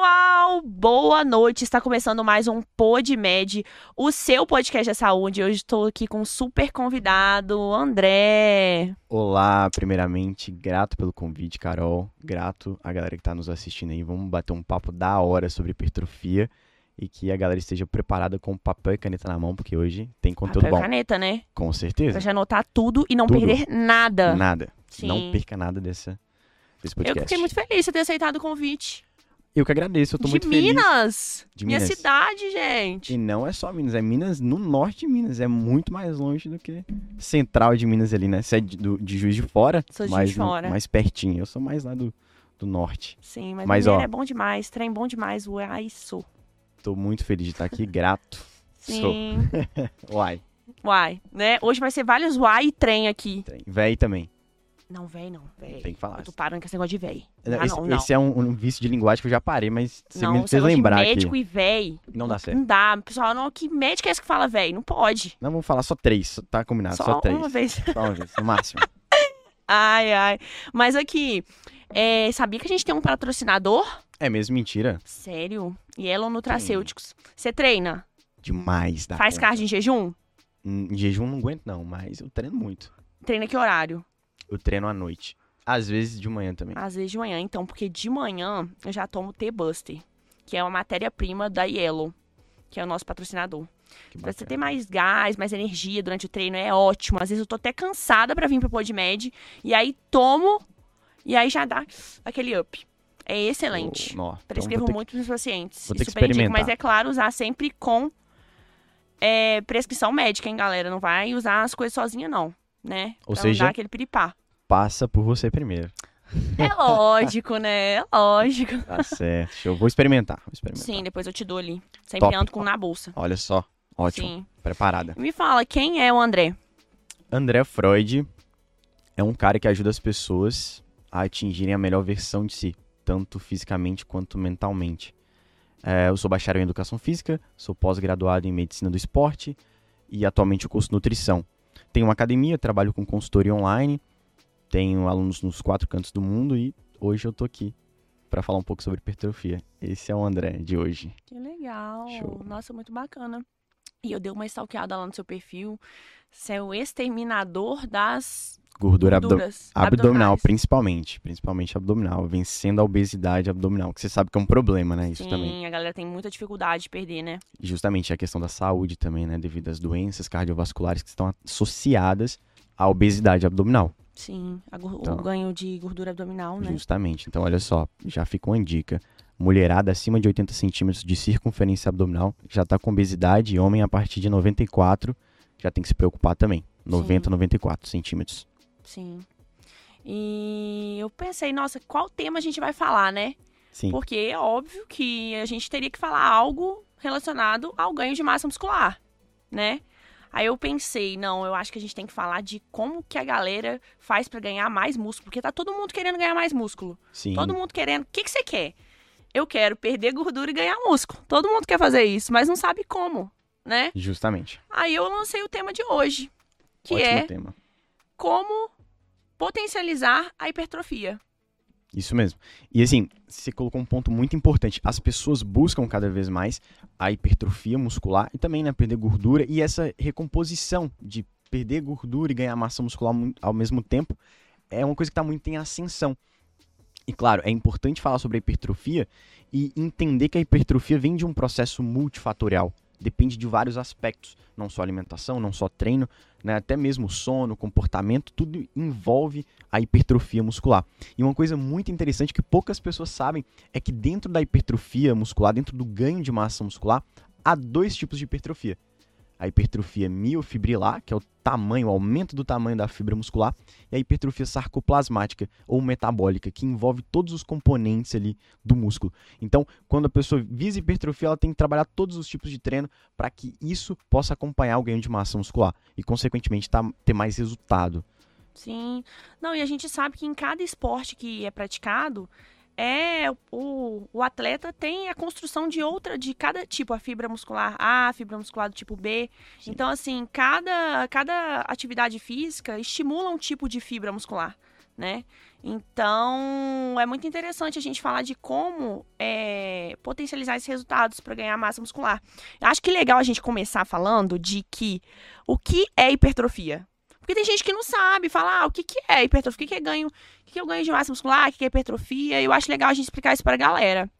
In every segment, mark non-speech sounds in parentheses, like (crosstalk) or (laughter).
pessoal! Boa noite! Está começando mais um PodMed, o seu podcast de saúde. Hoje estou aqui com um super convidado, André. Olá, primeiramente, grato pelo convite, Carol. Grato a galera que está nos assistindo aí. Vamos bater um papo da hora sobre hipertrofia e que a galera esteja preparada com papel e caneta na mão, porque hoje tem conteúdo Papel e bom. caneta, né? Com certeza. Pra já anotar tudo e não Tudo. perder nada. Nada. Sim. Não perca nada dessa, desse Eu podcast. fiquei muito feliz de ter aceitado o convite. Eu que agradeço, eu tô de muito feliz. Minas! De Minha Minas. cidade, gente. E não é só Minas, é Minas no norte de Minas. É muito mais longe do que central de Minas ali, né? Você é de, do- de Juiz de Fora, Sou de mais, Juiz de Fora. mais pertinho. Eu sou mais lá do, do norte. Sim, mas, Mas, ó. é bom demais, trem bom demais, uai, sou. Tô muito feliz de estar aqui, grato. Sim, (laughs) Uai, uai, né? Hoje vai ser vários uai e trem aqui. tem. Véi também. Não, véi não, véi. Tem que falar. Eu tô parando com esse negócio de véi. Ah, esse, não, não. esse é um, um vício de linguagem que eu já parei, mas você não, me fez lembrar de aqui. médico e véi. Não dá certo. Não dá. Pessoal, não, que médico é esse que fala véi? Não pode. Não, vamos falar só três, só- tá combinado, só, Só três. uma vez. Só uma vez, no máximo. (laughs) Ai, ai. Mas aqui, é, sabia que a gente tem um patrocinador? É mesmo mentira? Sério? Yellow Nutracêuticos. Você treina? Demais, dá Faz conta. cardio em jejum? Em jejum não aguento não, mas eu treino muito. Treina que horário? Eu treino à noite. Às vezes de manhã também. Às vezes de manhã, então, porque de manhã eu já tomo T-Buster, que é uma matéria-prima da Yellow, que é o nosso patrocinador. Pra você ter mais gás, mais energia durante o treino, é ótimo. Às vezes eu tô até cansada pra vir pro PodMed, e aí tomo, e aí já dá aquele up. É excelente. Então Prescrevo vou ter que- muito pros pacientes. vou ter que indico, experimentar. mas é claro, usar sempre com é, prescrição médica, hein, galera? Não vai usar as coisas sozinha, não, né? Ou pra seja- aquele piripá. Passa por você primeiro. É lógico, né? É lógico. Tá certo. Show. Vou experimentar. Vou experimentar. Sim, depois eu te dou ali. Sempre Top. ando com na bolsa. Olha só. Ótimo. Sim. Preparada. Me fala, quem é o André? André Freud é um cara que ajuda as pessoas a atingirem a melhor versão de si, tanto fisicamente quanto mentalmente. É, eu sou bacharel em educação física, sou pós-graduado em medicina do esporte e atualmente eu curso nutrição. Tenho uma academia, trabalho com consultoria online, tenho alunos nos quatro cantos do mundo e hoje eu tô aqui para falar um pouco sobre hipertrofia. Esse é o André de hoje. Que legal. Show. Nossa, muito bacana. E eu dei uma stalkeada lá no seu perfil. Você é o exterminador das Gordura abdo- gorduras abdominal, abdominais. principalmente, principalmente abdominal, vencendo a obesidade abdominal, que você sabe que é um problema, né, isso Sim, também. a galera tem muita dificuldade de perder, né? E justamente a questão da saúde também, né, devido às doenças cardiovasculares que estão associadas à obesidade abdominal, Sim, Então. o ganho de gordura abdominal, né? justamente. Então, olha só, já fica uma dica. Mulherada acima de 80 centímetros de circunferência abdominal já está com obesidade e homem a partir de 94 já tem que se preocupar também. 90, 94 centímetros. Sim. E eu pensei, nossa, qual tema a gente vai falar, né? Sim, Porque é óbvio que a gente teria que falar algo relacionado ao ganho de massa muscular, né? Aí eu pensei, não, eu acho que a gente tem que falar de como que a galera faz pra ganhar mais músculo, porque tá todo mundo querendo ganhar mais músculo. sim. Todo mundo querendo. O que que você quer? Eu quero perder gordura e ganhar músculo. Todo mundo quer fazer isso, mas não sabe como, né? Justamente. Aí eu lancei o tema de hoje, que Ótimo é tema. como potencializar a hipertrofia. Isso mesmo. E assim, você colocou um ponto muito importante. As pessoas buscam cada vez mais a hipertrofia muscular e também, né, perder gordura e essa recomposição de perder gordura e ganhar massa muscular mu- ao mesmo tempo é uma coisa que está muito em ascensão. E claro, é importante falar sobre a hipertrofia e entender que a hipertrofia vem de um processo multifatorial. Depende de vários aspectos, não só alimentação, não só treino, né, até mesmo sono, comportamento, tudo envolve a hipertrofia muscular. E uma coisa muito interessante que poucas pessoas sabem é que dentro da hipertrofia muscular, dentro do ganho de massa muscular, há dois tipos de hipertrofia. A hipertrofia miofibrilar, que é o tamanho, o aumento do tamanho da fibra muscular, e a hipertrofia sarcoplasmática ou metabólica, que envolve todos os componentes ali do músculo. Então, quando a pessoa visa hipertrofia, ela tem que trabalhar todos os tipos de treino para que isso possa acompanhar o ganho de massa muscular e, consequentemente, tá- ter mais resultado. Sim. Não, e a gente sabe que em cada esporte que é praticado, é o, o atleta tem a construção de outra, de cada tipo, a fibra muscular A, a fibra muscular do tipo B. Sim. Então, assim, cada, cada atividade física estimula um tipo de fibra muscular, né? Então, é muito interessante a gente falar de como é, potencializar esses resultados para ganhar massa muscular. Eu acho que legal a gente começar falando de que o que é hipertrofia. Porque tem gente que não sabe falar ah, o que, que é hipertrofia, o que, que é ganho, o que, que é o ganho de massa muscular, o que, que é hipertrofia. Eu acho legal a gente explicar isso para a galera.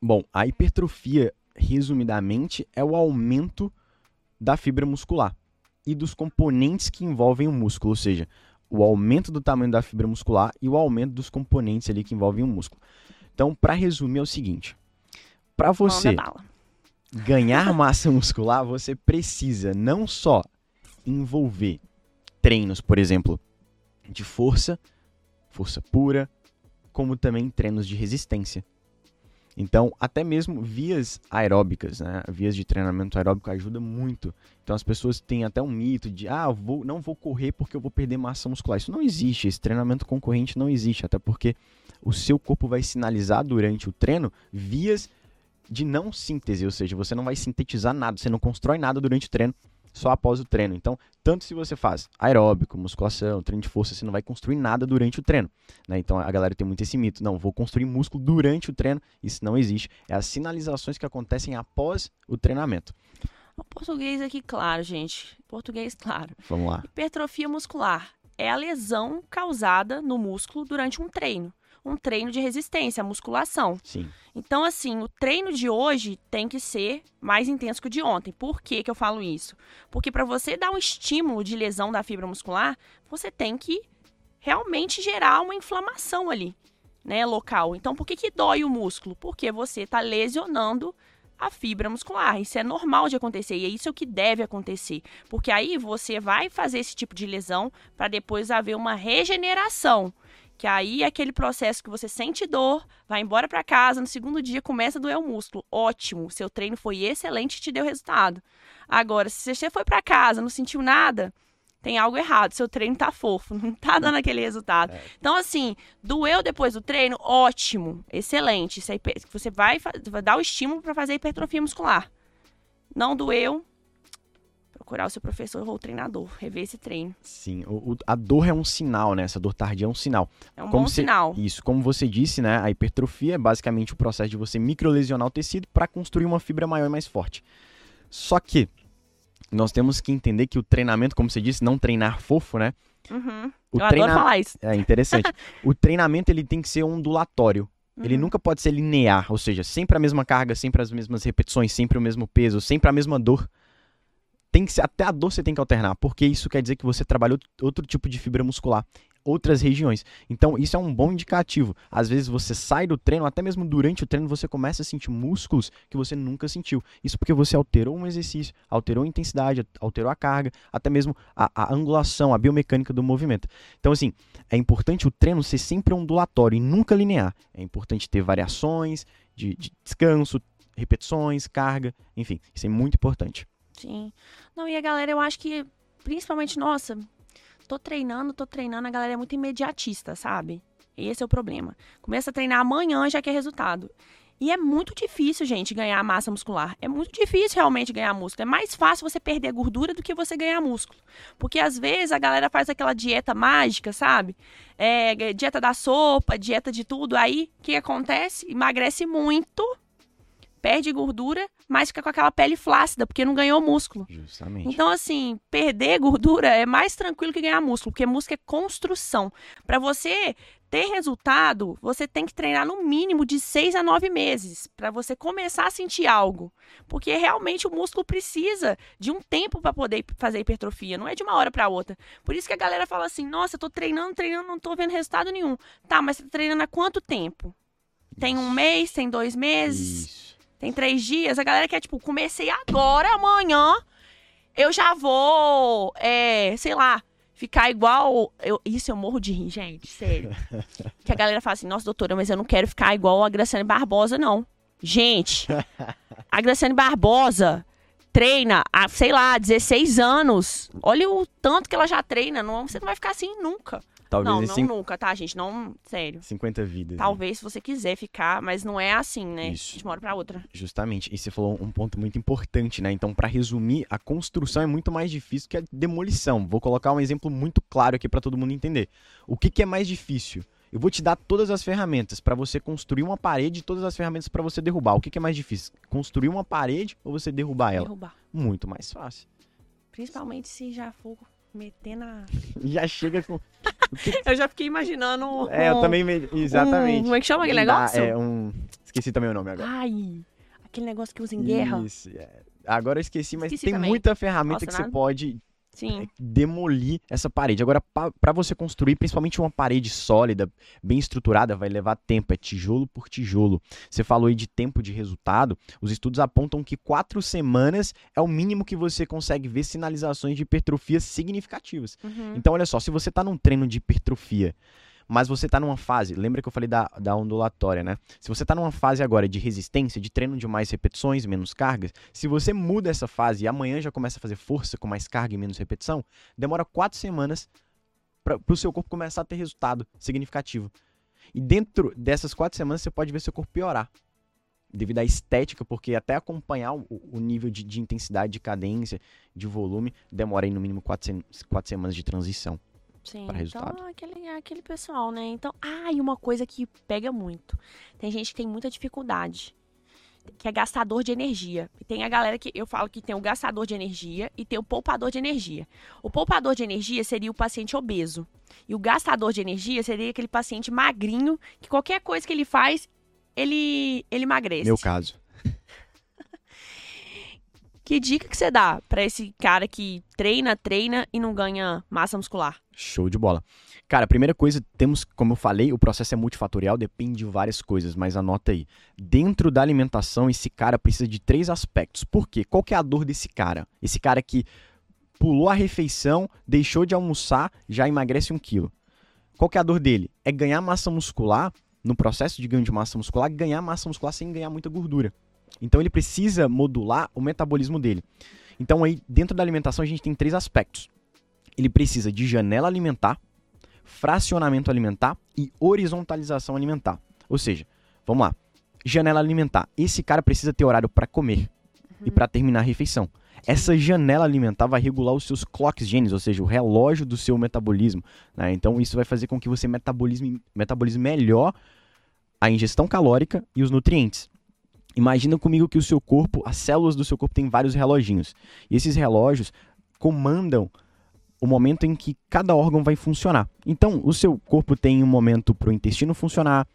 Bom, a hipertrofia, resumidamente, é o aumento da fibra muscular e dos componentes que envolvem o músculo, ou seja, o aumento do tamanho da fibra muscular e o aumento dos componentes ali que envolvem o músculo. Então, para resumir, é o seguinte: para você ganhar massa muscular, você precisa não só envolver treinos, por exemplo, de força, força pura, como também treinos de resistência. Então, até mesmo vias aeróbicas, né? Vias de treinamento aeróbico ajuda muito. Então, as pessoas têm até um mito de, ah, vou, não vou correr porque eu vou perder massa muscular. Isso não existe. Esse treinamento concorrente não existe, até porque o seu corpo vai sinalizar durante o treino vias de não síntese, ou seja, você não vai sintetizar nada, você não constrói nada durante o treino só após o treino. Então, tanto se você faz aeróbico, musculação, treino de força, você não vai construir nada durante o treino. Né? Então, a galera tem muito esse mito. Não, vou construir músculo durante o treino. Isso não existe. É as sinalizações que acontecem após o treinamento. O português aqui, claro, gente. Português, (laughs) claro. Vamos lá. Hipertrofia muscular é a lesão causada no músculo durante um treino um treino de resistência, musculação. Sim. Então, assim, o treino de hoje tem que ser mais intenso que o de ontem. Por que, que eu falo isso? Porque para você dar um estímulo de lesão da fibra muscular, você tem que realmente gerar uma inflamação ali, né, local. Então, por que, que dói o músculo? Porque você está lesionando a fibra muscular. Isso é normal de acontecer e é isso que deve acontecer, porque aí você vai fazer esse tipo de lesão para depois haver uma regeneração. Que aí é aquele processo que você sente dor, vai embora para casa, no segundo dia começa a doer o músculo. Ótimo, seu treino foi excelente e te deu resultado. Agora, se você foi para casa, não sentiu nada, tem algo errado, seu treino tá fofo, (laughs) não tá dando aquele resultado. É. Então, assim, doeu depois do treino, ótimo, excelente. Você vai, vai dar o estímulo para fazer hipertrofia muscular. Não doeu, procurar o seu professor ou treinador, rever esse treino. Sim, o, o, a dor é um sinal, né? Essa dor tardia é um sinal. É um como bom você, sinal. Isso, como você disse, né? A hipertrofia é basicamente o processo de você microlesionar o tecido para construir uma fibra maior e mais forte. Só que nós temos que entender que o treinamento, como você disse, não treinar fofo, né? Uhum. O Eu treina... adoro falar isso. É interessante. (laughs) o treinamento ele tem que ser ondulatório. Uhum. Ele nunca pode ser linear, ou seja, sempre a mesma carga, sempre as mesmas repetições, sempre o mesmo peso, sempre a mesma dor tem que ser, até a dor você tem que alternar, porque isso quer dizer que você trabalhou outro tipo de fibra muscular, outras regiões. Então, isso é um bom indicativo. Às vezes você sai do treino, até mesmo durante o treino, você começa a sentir músculos que você nunca sentiu. Isso porque você alterou um exercício, alterou a intensidade, alterou a carga, até mesmo a, a angulação, a biomecânica do movimento. Então, assim, é importante o treino ser sempre ondulatório e nunca linear. É importante ter variações de, de descanso, repetições, carga, enfim, isso é muito importante. Sim. Não, e a galera, eu acho que, principalmente, nossa, tô treinando, tô treinando, a galera é muito imediatista, sabe? Esse é o problema. Começa a treinar amanhã já quer resultado. E é muito difícil, gente, ganhar massa muscular. É muito difícil realmente ganhar músculo. É mais fácil você perder gordura do que você ganhar músculo. Porque às vezes a galera faz aquela dieta mágica, sabe? É, dieta da sopa, dieta de tudo. Aí o que acontece? Emagrece muito perde gordura, mas fica com aquela pele flácida, porque não ganhou músculo. Justamente. Então, assim, perder gordura é mais tranquilo que ganhar músculo, porque músculo é construção. Para você ter resultado, você tem que treinar no mínimo de seis a nove meses para você começar a sentir algo. Porque realmente o músculo precisa de um tempo para poder fazer hipertrofia, não é de uma hora para outra. Por isso que a galera fala assim: "Nossa, eu tô treinando, treinando, não tô vendo resultado nenhum". Tá, mas você tá treinando há quanto tempo? Tem um mês, tem dois meses? Isso. Tem três dias. A galera quer, tipo, comecei agora, amanhã. Eu já vou, é, sei lá, ficar igual. Eu, isso eu morro de rir, gente, sério. (laughs) que a galera fala assim, nossa, doutora, mas eu não quero ficar igual a Graciane Barbosa, não. Gente, a Graciane Barbosa treina há, sei lá, 16 anos. Olha o tanto que ela já treina. Não, você não vai ficar assim nunca. Talvez não, não cinco... nunca, tá, gente? Não, sério. 50 vidas. Né? Talvez né? se você quiser ficar, mas não é assim, né? Isso. De uma hora pra outra. Justamente. E você falou um ponto muito importante, né? Então, para resumir, a construção é muito mais difícil que a demolição. Vou colocar um exemplo muito claro aqui para todo mundo entender. O que, que é mais difícil? Eu vou te dar todas as ferramentas para você construir uma parede e todas as ferramentas para você derrubar. O que, que é mais difícil? Construir uma parede ou você derrubar ela? Derrubar. Muito mais fácil. Principalmente se já for meter na. Já chega com. (laughs) Eu já fiquei imaginando. É, eu um- também. me- Exatamente. um- como é que chama aquele dá, negócio? É um. Esqueci também o nome agora. Ai, aquele negócio que usa em guerra. Isso, é. Agora eu esqueci, mas Esqueci tem também. muita ferramenta Nossa, que você nada. pode Sim. demolir essa parede. Agora, para você construir, principalmente uma parede sólida, bem estruturada, vai levar tempo, é tijolo por tijolo. Você falou aí de tempo de resultado, os estudos apontam que quatro semanas é o mínimo que você consegue ver sinalizações de hipertrofia significativas. Uhum. Então, olha só, se você está num treino de hipertrofia, mas você está numa fase, lembra que eu falei da, da ondulatória, né? Se você está numa fase agora de resistência, de treino de mais repetições, menos cargas, se você muda essa fase e amanhã já começa a fazer força com mais carga e menos repetição, demora quatro semanas para o seu corpo começar a ter resultado significativo. E dentro dessas quatro semanas você pode ver seu corpo piorar. Devido à estética, porque até acompanhar o, o nível de, de intensidade, de cadência, de volume, demora aí no mínimo quatro, quatro semanas de transição. Sim, para resultado. então aquele, aquele pessoal, né? Então, ah, e uma coisa que pega muito. Tem gente que tem muita dificuldade, que é gastador de energia. E tem a galera que eu falo que tem o gastador de energia e tem o poupador de energia. O poupador de energia seria o paciente obeso. E o gastador de energia seria aquele paciente magrinho que qualquer coisa que ele faz, ele, ele emagrece. Meu caso. Que dica que você dá pra esse cara que treina, treina e não ganha massa muscular? Show de bola. Cara, primeira coisa, temos, como eu falei, o processo é multifatorial, depende de várias coisas, mas anota aí. Dentro da alimentação, esse cara precisa de três aspectos. Por quê? Qual que é a dor desse cara? Esse cara que pulou a refeição, deixou de almoçar, já emagrece um quilo. Qual que é a dor dele? É ganhar massa muscular, no processo de ganho de massa muscular, ganhar massa muscular sem ganhar muita gordura. Então ele precisa modular o metabolismo dele. Então aí, dentro da alimentação, a gente tem três aspectos. Ele precisa de janela alimentar, fracionamento alimentar e horizontalização alimentar. Ou seja, vamos lá. Janela alimentar. Esse cara precisa ter horário para comer e para terminar a refeição. Essa janela alimentar vai regular os seus clock genes, ou seja, o relógio do seu metabolismo. né? Então isso vai fazer com que você metabolisme, metabolize melhor a ingestão calórica e os nutrientes. Imagina comigo que o seu corpo, as células do seu corpo têm vários reloginhos. E esses relógios comandam o momento em que cada órgão vai funcionar. Então, o seu corpo tem um momento para o intestino funcionar,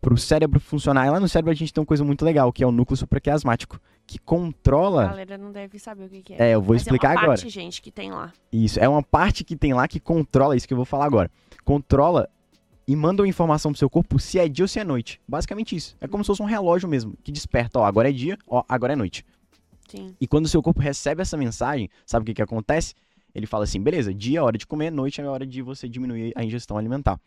para o cérebro funcionar. E lá no cérebro a gente tem uma coisa muito legal, que é o núcleo supraquiasmático, que A controla. galera não deve saber o que, que é. É, eu vou Mas explicar é uma agora. parte, gente, que tem lá. Isso, é uma parte que tem lá que controla isso que eu vou falar agora. Controla e manda uma informação pro seu corpo se é dia ou se é noite. Basicamente isso. É como se fosse um relógio mesmo, que desperta, ó, agora é dia, ó, agora é noite. Sim. E quando o seu corpo recebe essa mensagem, sabe o que, que acontece? Ele fala assim: beleza, dia é hora de comer, noite é hora de você diminuir a ingestão alimentar.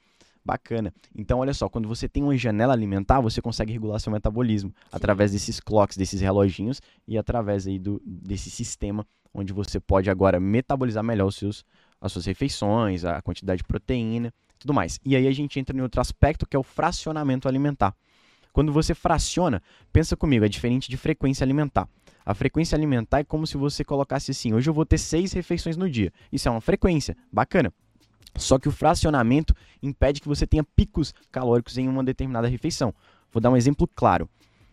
Bacana. Então, olha só, quando você tem uma janela alimentar, você consegue regular seu metabolismo através desses clocks, desses reloginhos e através aí do, desse sistema onde você pode agora metabolizar melhor os seus, as suas refeições, a quantidade de proteína tudo mais. E aí a gente entra em outro aspecto que é o fracionamento alimentar. Quando você fraciona, pensa comigo, é diferente de frequência alimentar. A frequência alimentar é como se você colocasse assim: hoje eu vou ter seis refeições no dia. Isso é uma frequência, bacana. Só que o fracionamento impede que você tenha picos calóricos em uma determinada refeição. Vou dar um exemplo claro.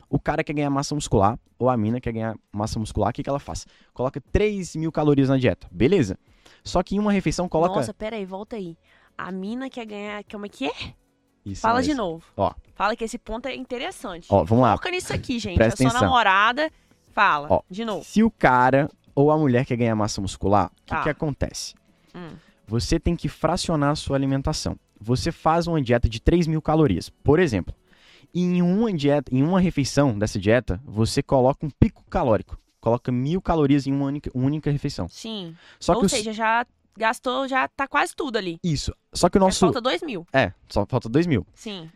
O cara quer ganhar massa muscular, ou a mina quer ganhar massa muscular, o que, que ela faz? Coloca 3 mil calorias na dieta, beleza. Só que em uma refeição coloca. Nossa, pera aí, volta aí. A mina quer ganhar. Como é que é? Isso Fala mesmo. de novo. Ó. Fala que esse ponto é interessante. Ó, vamos lá. Foca nisso aqui, gente. Presta a sua atenção. namorada. Fala. Ó. De novo. Se o cara ou a mulher quer ganhar massa muscular, o que, Tá. que acontece? Hum. Você tem que fracionar a sua alimentação. Você faz uma dieta de 3 mil calorias, por exemplo. E em uma dieta, em uma refeição dessa dieta, você coloca um pico calórico. Coloca mil calorias em uma única, única refeição. Sim. Só que Ou o- seja, já gastou, já tá quase tudo ali. Isso. Só que o Já nosso. Falta dois mil. É, só falta 2 mil. Sim.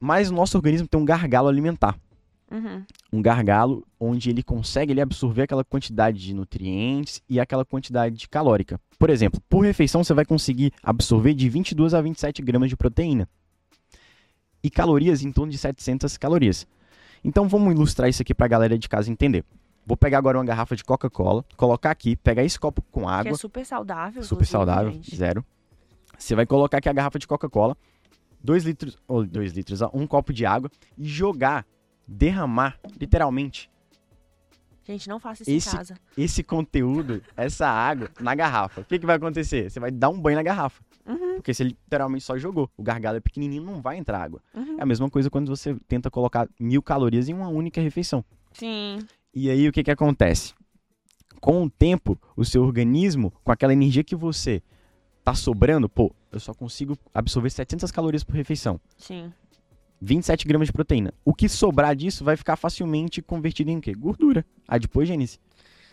Mas o nosso organismo tem um gargalo alimentar. Uhum. um gargalo onde ele consegue ele absorver aquela quantidade de nutrientes e aquela quantidade de calórica. Por exemplo, por refeição você vai conseguir absorver de 22 a 27 gramas de proteína e calorias em torno de 700 calorias. Então vamos ilustrar isso aqui para a galera de casa entender. Vou pegar agora uma garrafa de Coca-Cola, colocar aqui, pegar esse copo com Que água, é super saudável. super saudável, gente. zero. Você vai colocar aqui a garrafa de Coca-Cola, dois litros, ou dois litros, um copo de água e jogar, derramar, literalmente, Gente, não faça isso Esse- em casa. esse conteúdo, essa água, na garrafa. O que, que vai acontecer? Você vai dar um banho na garrafa. Uhum, Porque você literalmente só jogou. O gargalo é pequenininho, não vai entrar água. uhum. É a mesma coisa quando você tenta colocar mil calorias em uma única refeição. Sim. E aí o que que acontece? Com o tempo, o seu organismo, com aquela energia que você tá sobrando, pô, eu só consigo absorver 700 calorias por refeição. Sim. 27 gramas de proteína. O que sobrar disso vai ficar facilmente convertido em quê? Gordura. Adipogênese.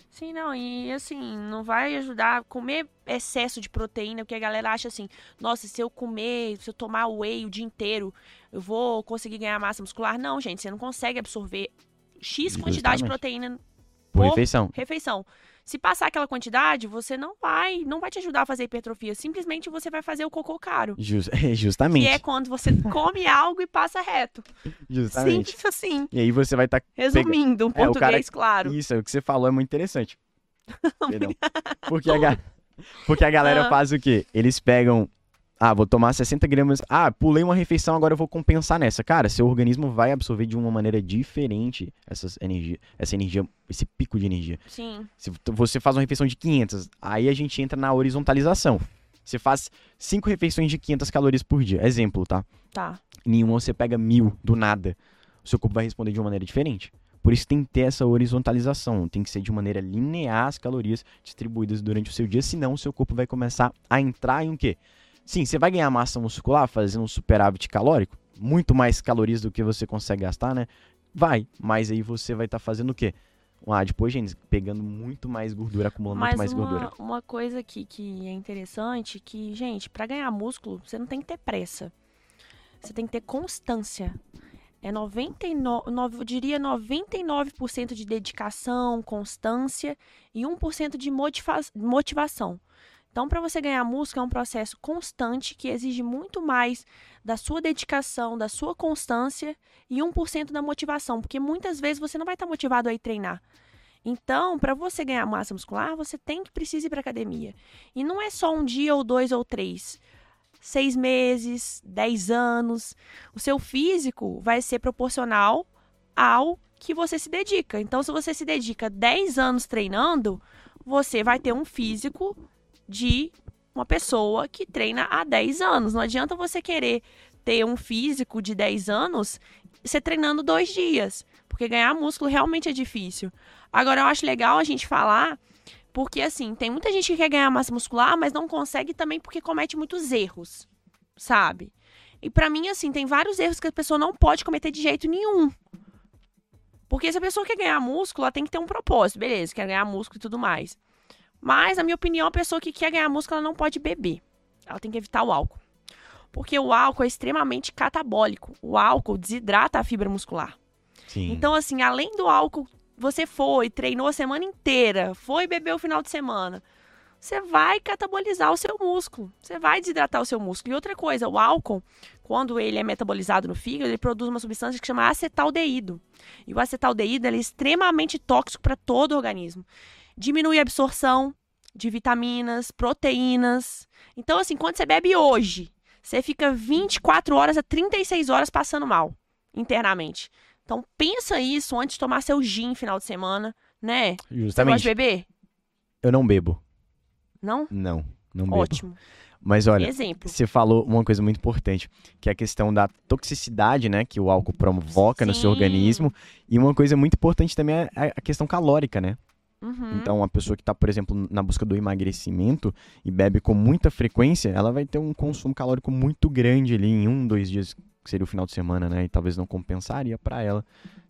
Sim, não, e assim, não vai ajudar a comer excesso de proteína, porque a galera acha assim, nossa, se eu comer, se eu tomar whey o dia inteiro, eu vou conseguir ganhar massa muscular. Não, gente, você não consegue absorver X quantidade de Justamente. proteína Por Por- refeição. refeição. Se passar aquela quantidade, você não vai, não vai te ajudar a fazer hipertrofia. Simplesmente você vai fazer o cocô caro. Jus- (laughs) Que justamente. é quando você come (laughs) algo e passa reto. Justamente. Simples assim. E aí você vai estar. Resumindo, um É, o cara- português claro. Isso, é o que você falou é muito interessante. (laughs) Perdão. Porque a, ga- Porque a galera Ah. faz o quê? Eles pegam. Ah, vou tomar 60 gramas. Ah, pulei uma refeição, agora eu vou compensar nessa. Cara, seu organismo vai absorver de uma maneira diferente essas energia, essa energia, esse pico de energia. Sim. Se você faz uma refeição de 500, aí a gente entra na horizontalização. Você faz cinco refeições de 500 calorias por dia. Exemplo, tá? Tá. Nenhuma você pega mil do nada. O seu corpo vai responder de uma maneira diferente. Por isso tem que ter essa horizontalização. Tem que ser de maneira linear as calorias distribuídas durante o seu dia. Senão o seu corpo vai começar a entrar em o quê? Sim, você vai ganhar massa muscular fazendo um superávit calórico. Muito mais calorias do que você consegue gastar, né? Vai. Mas aí você vai estar fazendo o quê? Uma adipogênese, pegando muito mais gordura, acumulando Mas muito mais uma, gordura. uma coisa aqui que é interessante, que, gente, pra ganhar músculo, você não tem que ter pressa. Você tem que ter constância. É 99, nove- eu diria 99% de dedicação, constância e 1% de motiva- motivação. Então, para você ganhar músculo é um processo constante que exige muito mais da sua dedicação, da sua constância e 1% da motivação, porque muitas vezes você não vai estar motivado a ir treinar. Então, para você ganhar massa muscular, você tem que precisar ir para academia. E não é só um dia ou dois ou três. Seis meses, dez anos. O seu físico vai ser proporcional ao que você se dedica. Então, se você se dedica 10 anos treinando, você vai ter um físico de uma pessoa que treina há 10 anos. Não adianta você querer ter um físico de 10 anos você treinando dois dias. Porque ganhar músculo realmente é difícil. Agora, eu acho legal a gente falar, porque assim, tem muita gente que quer ganhar massa muscular, mas não consegue também porque comete muitos erros, sabe? E pra mim, assim, tem vários erros que a pessoa não pode cometer de jeito nenhum. Porque se a pessoa quer ganhar músculo, ela tem que ter um propósito, beleza, quer ganhar músculo e tudo mais. Mas, na minha opinião, a pessoa que quer ganhar músculo, ela não pode beber. Ela tem que evitar o álcool. Porque o álcool é extremamente catabólico. O álcool desidrata a fibra muscular. Sim. Então, assim, além do álcool, você foi, treinou a semana inteira, foi beber o final de semana, você vai catabolizar o seu músculo, você vai desidratar o seu músculo. E outra coisa, o álcool, quando ele é metabolizado no fígado, ele produz uma substância que chama acetaldeído. E o acetaldeído é extremamente tóxico para todo o organismo. Diminui a absorção de vitaminas, proteínas. Então, assim, quando você bebe hoje, você fica 24 horas a 36 horas passando mal internamente. Então pensa isso antes de tomar seu gin final de semana, né? Você gosta Justamente. de beber? Eu não bebo. Não? Não, não bebo. Ótimo. Mas olha, Exemplo. você falou uma coisa muito importante, que é a questão da toxicidade, né, que o álcool provoca no seu Sim. organismo. E uma coisa muito importante também é a questão calórica, né? Uhum. Então, uma pessoa que está, por exemplo, na busca do emagrecimento e bebe com muita frequência, ela vai ter um consumo calórico muito grande ali em um, dois dias, que seria o final de semana, né? E talvez não compensaria para ela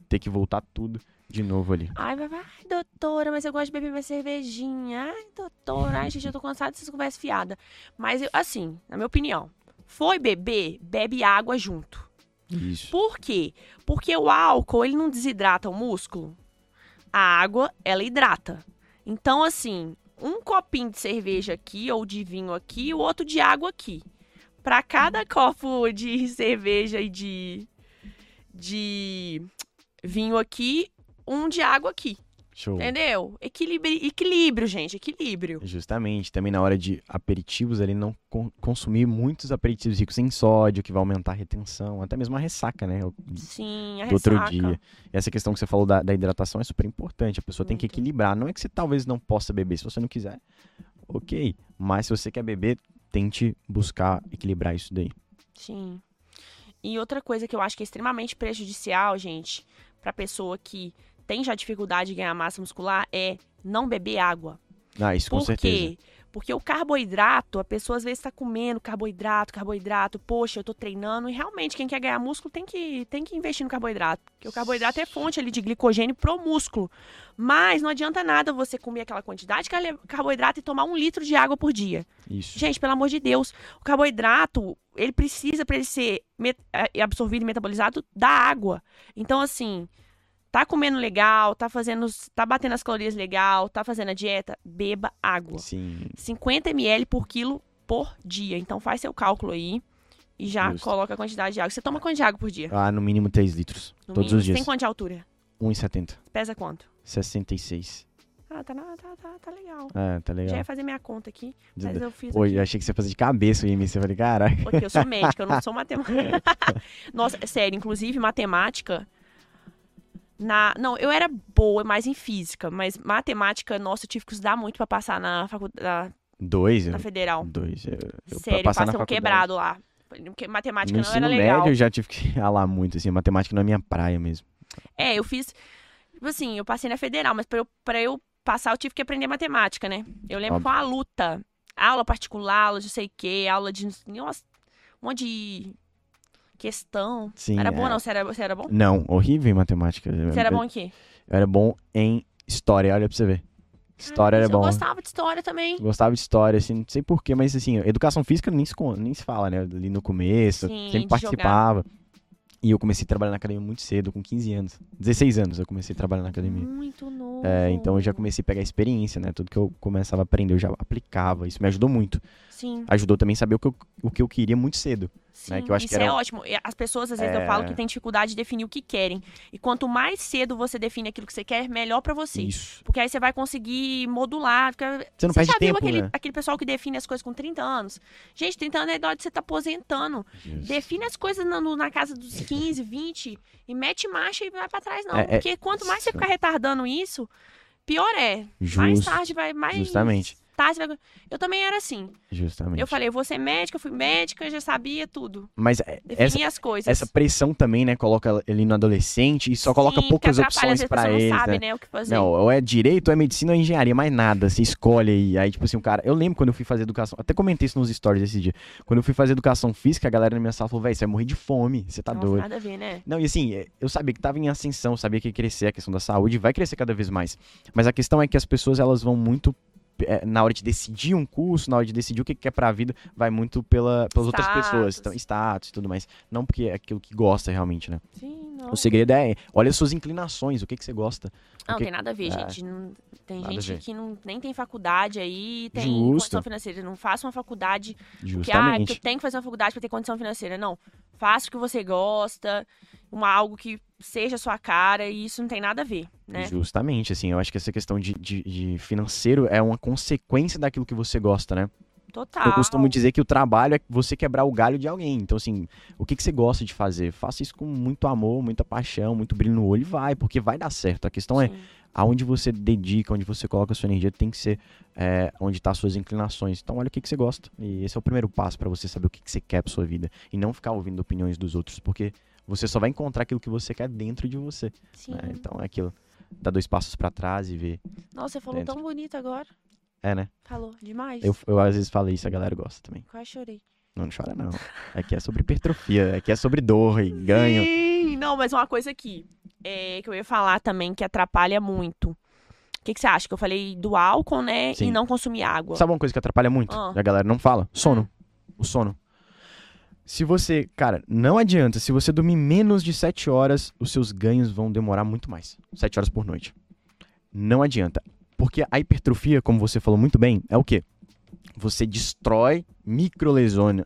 ter que voltar tudo de novo ali. Ai, vai, vai, ai, doutora, mas eu gosto de beber minha cervejinha. Ai, doutora, ai, gente, eu tô cansada dessas conversas fiadas. Mas, eu- assim, na minha opinião, foi beber, bebe água junto. Isso. Por quê? Porque o álcool, ele não desidrata o músculo. A água, ela hidrata. Então, assim, um copinho de cerveja aqui ou de vinho aqui, o outro de água aqui. Para cada (laughs) copo de cerveja e de de vinho aqui, um de água aqui. Show. Entendeu? Equilíbrio, equilíbrio, gente, equilíbrio. Justamente, também na hora de aperitivos ali, não con- consumir muitos aperitivos ricos em sódio, que vai aumentar a retenção, até mesmo a ressaca, né? Sim, a Do outro ressaca. dia. E essa questão que você falou da, da hidratação é super importante. A pessoa tem que Muito. equilibrar. Não é que você talvez não possa beber, se você não quiser, ok. Mas se você quer beber, tente buscar equilibrar isso daí. Sim. E outra coisa que eu acho que é extremamente prejudicial, gente, pra pessoa que tem já dificuldade de ganhar massa muscular é não beber água. Ah, isso com Por certeza. quê? Porque o carboidrato, a pessoa às vezes está comendo carboidrato, carboidrato, poxa, eu tô treinando, e realmente quem quer ganhar músculo tem que, tem que investir no carboidrato. Porque o carboidrato é fonte ali de glicogênio pro músculo. Mas não adianta nada você comer aquela quantidade de carboidrato e tomar um litro de água por dia. Isso. Gente, pelo amor de Deus, o carboidrato, ele precisa para ele ser eh, absorvido e metabolizado da água. Então, assim, tá comendo legal, tá fazendo, tá batendo as calorias legal, tá fazendo a dieta, beba água. Sim. 50 ml por quilo por dia. Então faz seu cálculo aí e já Justo. coloca a quantidade de água. Você toma quanto de água por dia? Ah, no mínimo 3 litros. No todos mínimo. os Você dias. tem quanto de altura? 1,70. Pesa quanto? 66. Ah, tá, na- tá, tá, tá legal. Ah, tá Já legal. ia fazer minha conta aqui, mas eu fiz Pô, aqui. eu achei que você ia fazer de cabeça o IMC. Eu falei, caralho. Porque eu sou médica, eu não (laughs) sou matemática. Nossa, sério, inclusive matemática. Na... Não, eu era boa mais em física, mas matemática, nossa, eu tive que estudar muito pra passar na faculdade, Dois. na federaal. Dois. Eu, eu, Sério, passei um quebrado lá. Porque matemática No não era legal. médio eu já tive que (laughs) ralar muito, assim. Matemática não é minha praia mesmo. É, eu fiz. Tipo assim, eu passei na federal, mas pra eu, pra eu passar, eu tive que aprender matemática, né? Eu lembro Óbvio. com a luta. Aula particular, aula de sei o quê, aula de. Nossa, um monte de questão. Sim. Era é. boa, não? Você era, você era bom? Não, horrível em matemática. Você era bom em quê? Eu era bom em história, olha pra você ver. História Ah, era bom. Eu gostava de história também. Gostava de história, assim, não sei porquê, mas assim, educação física nem se, nem se fala, né? Ali no começo, Sim, sempre participava. E eu comecei a trabalhar na academia muito cedo, com 15 anos. 16 anos eu comecei a trabalhar na academia. Muito novo. É, então eu já comecei a pegar experiência, né? Tudo que eu começava a aprender, eu já aplicava. Isso me ajudou muito. Sim, Ajudou também a saber o que eu, o que eu queria muito cedo. Sim. né, que eu acho Isso que era é ótimo. As pessoas, às vezes, eu falo É. que têm dificuldade de definir o que querem. E quanto mais cedo você define aquilo que você quer, melhor pra você. Isso. Porque aí você vai conseguir modular. Você não você perde já tempo, viu aquele, né? aquele pessoal que define as coisas com 30 anos? Gente, 30 anos é a idade de você tá aposentando. Define as coisas na, na casa dos (laughs) 15, 20 e mete marcha e vai pra trás, não. É, é- Porque quanto mais você ficar retardando isso, pior é. Justo, Mais tarde vai. Mais Justamente. Tarde vai... Eu também era assim. Justamente. Eu falei, eu vou ser médica, eu fui médica, eu já sabia tudo. Mas é, Definia essa, as coisas. essa pressão também, né? Coloca ele no adolescente e só coloca Sim, poucas porque atrapalha, opções às vezes, a pra pessoa eles, não sabe, né? né, o que fazer. Não, ou é direito, ou é medicina ou é engenharia, mais nada. Você escolhe aí. Aí, tipo assim, o cara. Eu lembro quando eu fui fazer educação. Até comentei isso nos stories esse dia. Quando eu fui fazer educação física, a galera na minha sala falou, velho, você vai morrer de fome. Você tá Nossa, doido. nada a ver, né? Não, e assim, eu sabia que tava em ascensão, sabia que ia crescer a questão da saúde, vai crescer cada vez mais. Mas a questão é que as pessoas, elas vão muito. É, na hora de decidir um curso, na hora de decidir o que que quer pra vida, vai muito pela, pelas outras pessoas, Status. então, status e tudo mais. Não porque é aquilo que gosta realmente, né? Sim, não. O segredo é, olha as suas inclinações, o que que você gosta. Não, Porque- tem nada a ver, É. gente. Não- tem Nada gente que não, nem tem faculdade aí, tem Justo. condição financeira. Não faça uma faculdade que, ah, porque Justamente. eu tenho que fazer uma faculdade pra ter condição financeira. Não. Faça o que você gosta, uma, algo que seja a sua cara, e isso não tem nada a ver, né? Justamente, assim, eu acho que essa questão de, de- de financeiro é uma consequência daquilo que você gosta, né? Total. Eu costumo dizer que o trabalho é você quebrar o galho de alguém. Então, assim, o que, que você gosta de fazer? Faça isso com muito amor, muita paixão, muito brilho no olho e vai, porque vai dar certo. A questão é Sim. aonde você dedica, onde você coloca a sua energia, tem que ser é, onde tá as suas inclinações. Então, olha o que, que você gosta. E esse é o primeiro passo para você saber o que, que você quer pra sua vida. E não ficar ouvindo opiniões dos outros, porque você só vai encontrar aquilo que você quer dentro de você. Sim. né? Então, é aquilo. Dá dois passos para trás e ver. Nossa, você falou dentro. tão bonito agora. É, né? Falou demais. Eu, eu às vezes falo isso, a galera gosta também. quase chorei. Não, não chora, não. Aqui é sobre hipertrofia, aqui é sobre dor e ganho. Sim, não, mas uma coisa aqui é, que eu ia falar também que atrapalha muito. O que, que você acha? Que eu falei do álcool, né? Sim. E não consumir água. Sabe uma coisa que atrapalha muito? Ah. E a galera não fala? Sono. O sono. Se você, cara, não adianta. Se você dormir menos de 7 horas, os seus ganhos vão demorar muito mais. 7 horas por noite. Não adianta. Porque a hipertrofia, como você falou muito bem, é o quê? Você destrói microlesões,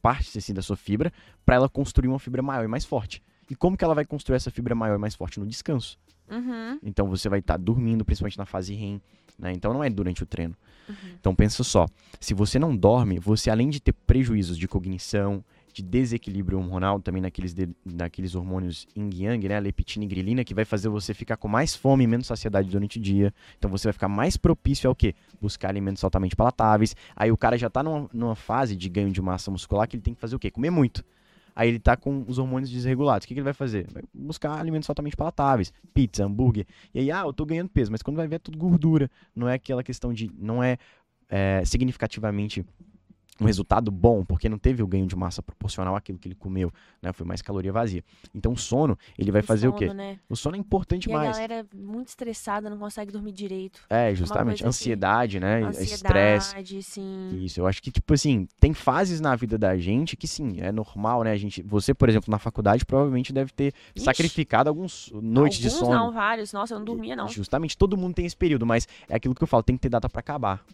partes assim, da sua fibra, para ela construir uma fibra maior e mais forte. E como que ela vai construir essa fibra maior e mais forte? No descanso. Uhum. Então você vai estar dormindo, principalmente na fase REM, né? Então não é durante o treino. Uhum. Então pensa só, se você não dorme, você além de ter prejuízos de cognição, de desequilíbrio hormonal, também naqueles, de, naqueles hormônios yin yang, né, leptina e grelina, que vai fazer você ficar com mais fome e menos saciedade durante o dia. Então você vai ficar mais propício ao quê? Buscar alimentos altamente palatáveis. Aí o cara já tá numa, numa fase de ganho de massa muscular que ele tem que fazer o quê? Comer muito. Aí ele tá com os hormônios desregulados. O que, que ele vai fazer? Vai buscar alimentos altamente palatáveis, pizza, hambúrguer. E aí, ah, eu tô ganhando peso, mas quando vai ver é tudo gordura. Não é aquela questão de. Não é, é significativamente um resultado bom, porque não teve o ganho de massa proporcional àquilo que ele comeu, né? Foi mais caloria vazia. Então o sono, ele vai O fazer o sono, quê? Né? O sono é importante E a demais. galera muito estressada, não consegue dormir direito. É, justamente. assim. Ansiedade, né? Estresse. Ansiedade, sim. Isso, eu acho que, tipo assim, tem fases na vida da gente que, sim, é normal, né? A gente, você, por exemplo, na faculdade, provavelmente deve ter Ixi. sacrificado alguns noites de Alguns sono. não, vários. Nossa, eu não dormia, não. Justamente, todo mundo tem esse período, mas é aquilo que eu falo, tem que ter data pra acabar.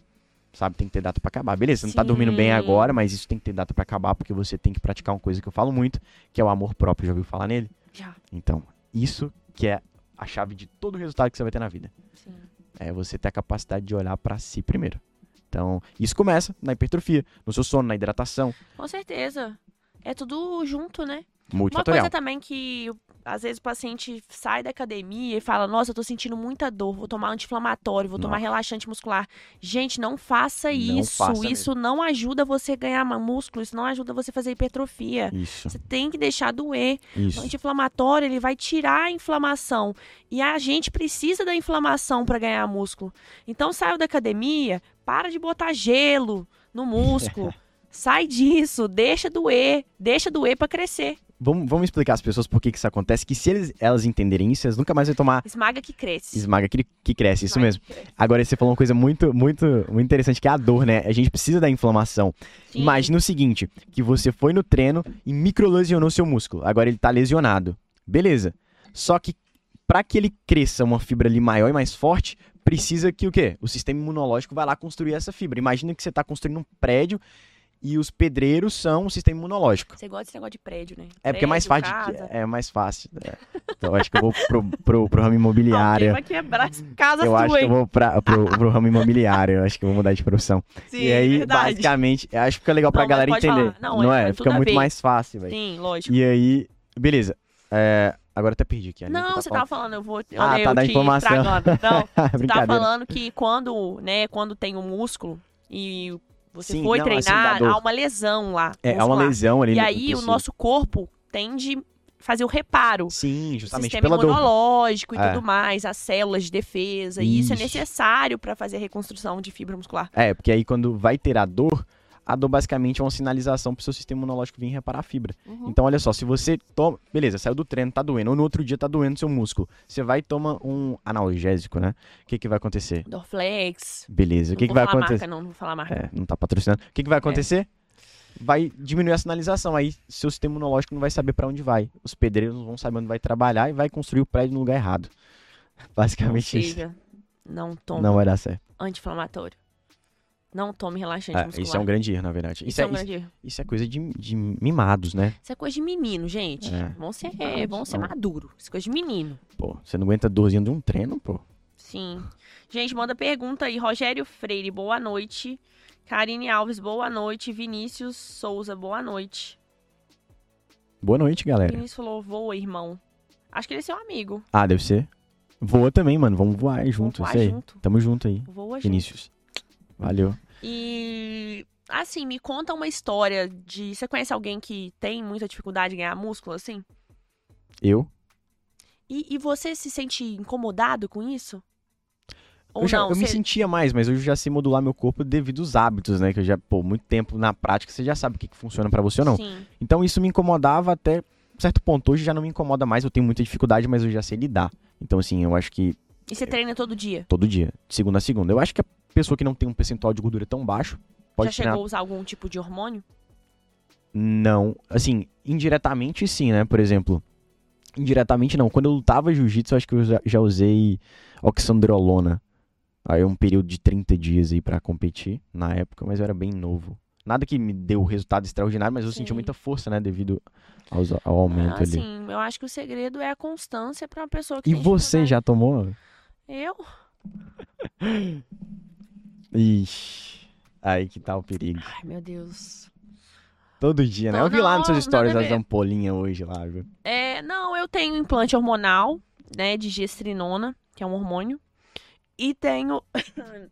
Sabe, tem que ter data pra acabar. Beleza, você não tá dormindo bem agora, mas isso tem que ter data pra acabar, porque você tem que praticar uma coisa que eu falo muito, que é o amor próprio. Já ouviu falar nele? Já, Então, isso que é a chave de todo o resultado que você vai ter na vida. sim. É você ter a capacidade de olhar pra si primeiro. Então, isso começa na hipertrofia, no seu sono, na hidratação, Com certeza. É tudo junto, né? Uma multifatorial. coisa também que às vezes o paciente sai da academia e fala: Nossa, eu tô sentindo muita dor, vou tomar anti-inflamatório, vou tomar Nossa. relaxante muscular. Gente, não faça Não isso. faça isso não ajuda você a ganhar músculo, isso não ajuda você a fazer hipertrofia. Isso, Você tem que deixar doer. O isso. anti-inflamatório, ele vai tirar a inflamação. E a gente precisa da inflamação para ganhar músculo. Então, saiu da academia, para de botar gelo no músculo. (laughs) Sai disso, deixa doer, deixa doer para crescer. Vamos, vamos explicar às pessoas por que, que isso acontece, que se eles, elas entenderem isso, elas nunca mais vão tomar Esmaga que cresce. esmaga que, que cresce, isso Esmaga mesmo. que cresce. Agora, você falou uma coisa muito, muito, muito interessante, que é a dor, né? A gente precisa da inflamação. Sim. Imagina o seguinte, que você foi no treino e microlesionou seu músculo. Agora ele tá lesionado. Beleza. Só que para que ele cresça uma fibra ali maior e mais forte, precisa que o quê? O sistema imunológico vai lá construir essa fibra. Imagina que você tá construindo um prédio e os pedreiros são o sistema imunológico. Você gosta desse negócio de prédio, né? É porque é mais Prédio, fácil. casa. é mais fácil. é. Então eu acho que eu vou pro, pro, pro ramo Alguém imobiliário. vai quebrar essa casa Eu sua, acho que eu hein? vou pra, pro, pro ramo imobiliário. Eu acho que eu vou mudar de profissão. Sim, e aí, verdade. basicamente, eu acho que fica legal pra Não, galera entender. falar. Não, é, é? faz Fica muito mais fácil, velho. Sim, lógico. E aí, beleza. É, agora eu até perdi aqui. Não, você tava falando, eu vou. Ah, olha, tá, eu da informação. (laughs) Não, você tava falando que quando, né, quando tem um músculo e você Sim, foi não, assim, treinar, dor. há uma lesão lá. É, há uma lesão ali E aí o nosso corpo tende a fazer o reparo. Sim, O justamente sistema pela dor. imunológico e É. tudo mais, as células de defesa. E isso é necessário para fazer a reconstrução de fibra muscular. É, porque aí quando vai ter a dor, a dor basicamente é uma sinalização pro seu sistema imunológico vir reparar a fibra. Uhum. Então, olha só, se você toma. Beleza, saiu do treino, tá doendo. Ou no outro dia tá doendo seu músculo. Você vai e toma um analgésico, né? O que, que vai acontecer? Dorflex. Beleza. O que, não que vou vai falar acontecer? marca, não, não vou falar marca. É, não tá patrocinando. O que, que vai acontecer? Vai diminuir a sinalização. Aí seu sistema imunológico não vai saber pra onde vai. Os pedreiros não vão saber onde vai trabalhar e vai construir o prédio no lugar errado. (laughs) Basicamente isso. seja, não tome Não vai dar certo. anti-inflamatório. Não tome relaxante É, muscular. isso é um grande erro, na verdade. Isso é um isso, grande erro. isso é coisa de, de mimados, né? Isso é coisa de menino, gente. É. Vão ser, Não, vão ser maduro. Isso é coisa de menino. Pô, você não aguenta dorzinha de um treino, pô. Sim. Gente, manda pergunta aí. Rogério Freire, boa noite. Karine Alves, boa noite. Vinícius Souza, boa noite. Boa noite, galera. Vinícius falou, voa, irmão. Acho que ele é seu amigo. Ah, deve ser. Voa também, mano. Vamos voar aí junto. voar isso aí. junto. Tamo junto aí. Voa. Vinícius. Valeu. E assim, me conta uma história de. Você conhece alguém que tem muita dificuldade em ganhar músculo, assim? Eu? E, e você se sente incomodado com isso? Ou eu já, não? eu me Você- sentia mais, mas hoje eu já sei modular meu corpo devido aos hábitos, né? Que eu já, pô, muito tempo na prática, você já sabe o que, que funciona pra você ou não. Sim. Então isso me incomodava até certo ponto. Hoje já não me incomoda mais, eu tenho muita dificuldade, mas eu já sei lidar. Então, assim, eu acho que E você treina todo dia? todo dia, de segunda a segunda. Eu acho que a pessoa que não tem um percentual de gordura tão baixo pode Já treinar chegou a usar algum tipo de hormônio? Não, assim, indiretamente sim, né? Por exemplo, indiretamente não. Quando eu lutava jiu-jitsu, eu acho que eu já, já usei oxandrolona. Aí um período de 30 dias aí pra competir na época, mas eu era bem novo. Nada que me deu resultado extraordinário, mas eu senti Sim. muita força, né? Devido aos- ao aumento ali. Assim, eu acho que o segredo é a constância pra uma pessoa que E você dificuldade. já tomou? Eu? Ixi. Aí que tá o perigo. Ai, meu Deus. Todo dia, né? Não, Eu vi lá nos seus stories as ampolinhas hoje lá, viu? É, não, eu tenho implante hormonal, né, de gestrinona, que é um hormônio, e tenho (coughs)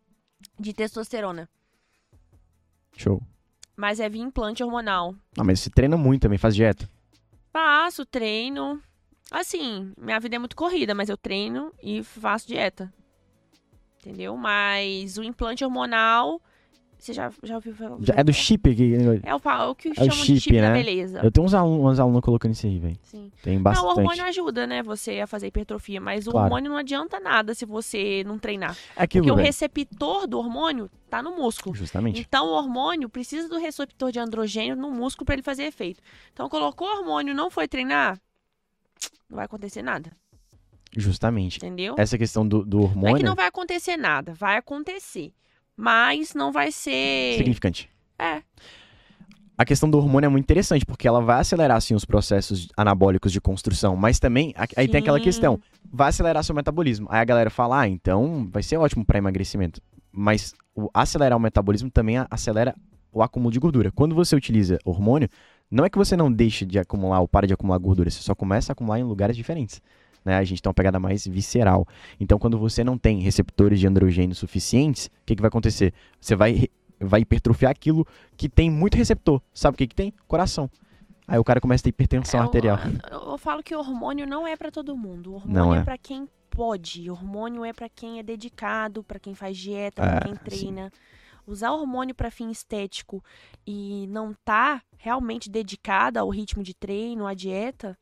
de testosterona, Show. mas é via implante hormonal. Ah, mas você treina muito também, faz dieta. Faço, treino. Assim, minha vida é muito corrida, mas eu treino e faço dieta. Entendeu? Mas o implante hormonal, você já, já ouviu falar? Já- É do chip aqui. É o, o que o chamam chip, de chip da né? beleza. Eu tenho uns alunos, colocando isso aí, velho. Sim. Tem Não, o bastante. hormônio ajuda, né? Você a fazer hipertrofia, mas o Claro. hormônio não adianta nada se você não treinar. É aquilo, Porque o velho. receptor do hormônio tá no músculo. Justamente. Então, o hormônio precisa do receptor de androgênio no músculo para ele fazer efeito. Então, colocou o hormônio não foi treinar, não vai acontecer nada, Justamente. entendeu? Essa questão do, do Não é que hormônio não vai acontecer nada, vai acontecer. Mas não vai ser. significante. É, A questão do hormônio é muito interessante, porque ela vai acelerar, sim, os processos anabólicos de construção, mas também, aí tem aquela Sim. questão, vai acelerar seu metabolismo. Aí a galera fala, ah, então vai ser ótimo para emagrecimento. Mas o acelerar o metabolismo também acelera o acúmulo de gordura. Quando você utiliza hormônio, não é que você não deixe de acumular ou para de acumular gordura, você só começa a acumular em lugares diferentes. Né? A gente tem uma pegada mais visceral. Então, quando você não tem receptores de androgênio suficientes, o que, que vai acontecer? Você vai, vai hipertrofiar aquilo que tem muito receptor. Sabe o que, que tem? Coração. Aí o cara começa a ter hipertensão eu, arterial. Eu, falo que o hormônio não é para todo mundo. O hormônio Não é, é. pra quem pode. O hormônio é pra quem é dedicado, pra quem faz dieta, É, pra quem treina. Usar hormônio pra fim estético e não tá realmente dedicada ao ritmo de treino, à dieta,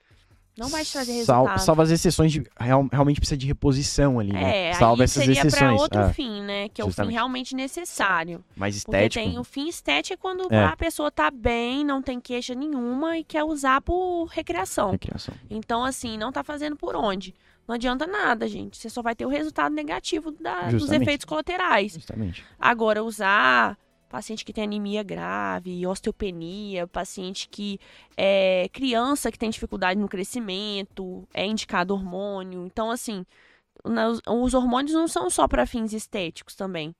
não vai te trazer Sal- resultado. salva as exceções de. real- realmente precisa de reposição ali, né? É, Salva aí essas seria exceções. pra outro é, fim, né? Que é o fim justamente. realmente necessário. mais Porque estético. tem o fim estético é quando É. a pessoa tá bem, não tem queixa nenhuma e quer usar por recreação. Recreação. Então, assim, não tá fazendo por onde? Não adianta nada, gente. Você só vai ter o resultado negativo da- dos efeitos colaterais. Justamente. Agora, usar paciente que tem anemia grave, osteopenia, paciente que é criança que tem dificuldade no crescimento, é indicado hormônio. Então, assim, os hormônios não são só para fins estéticos também.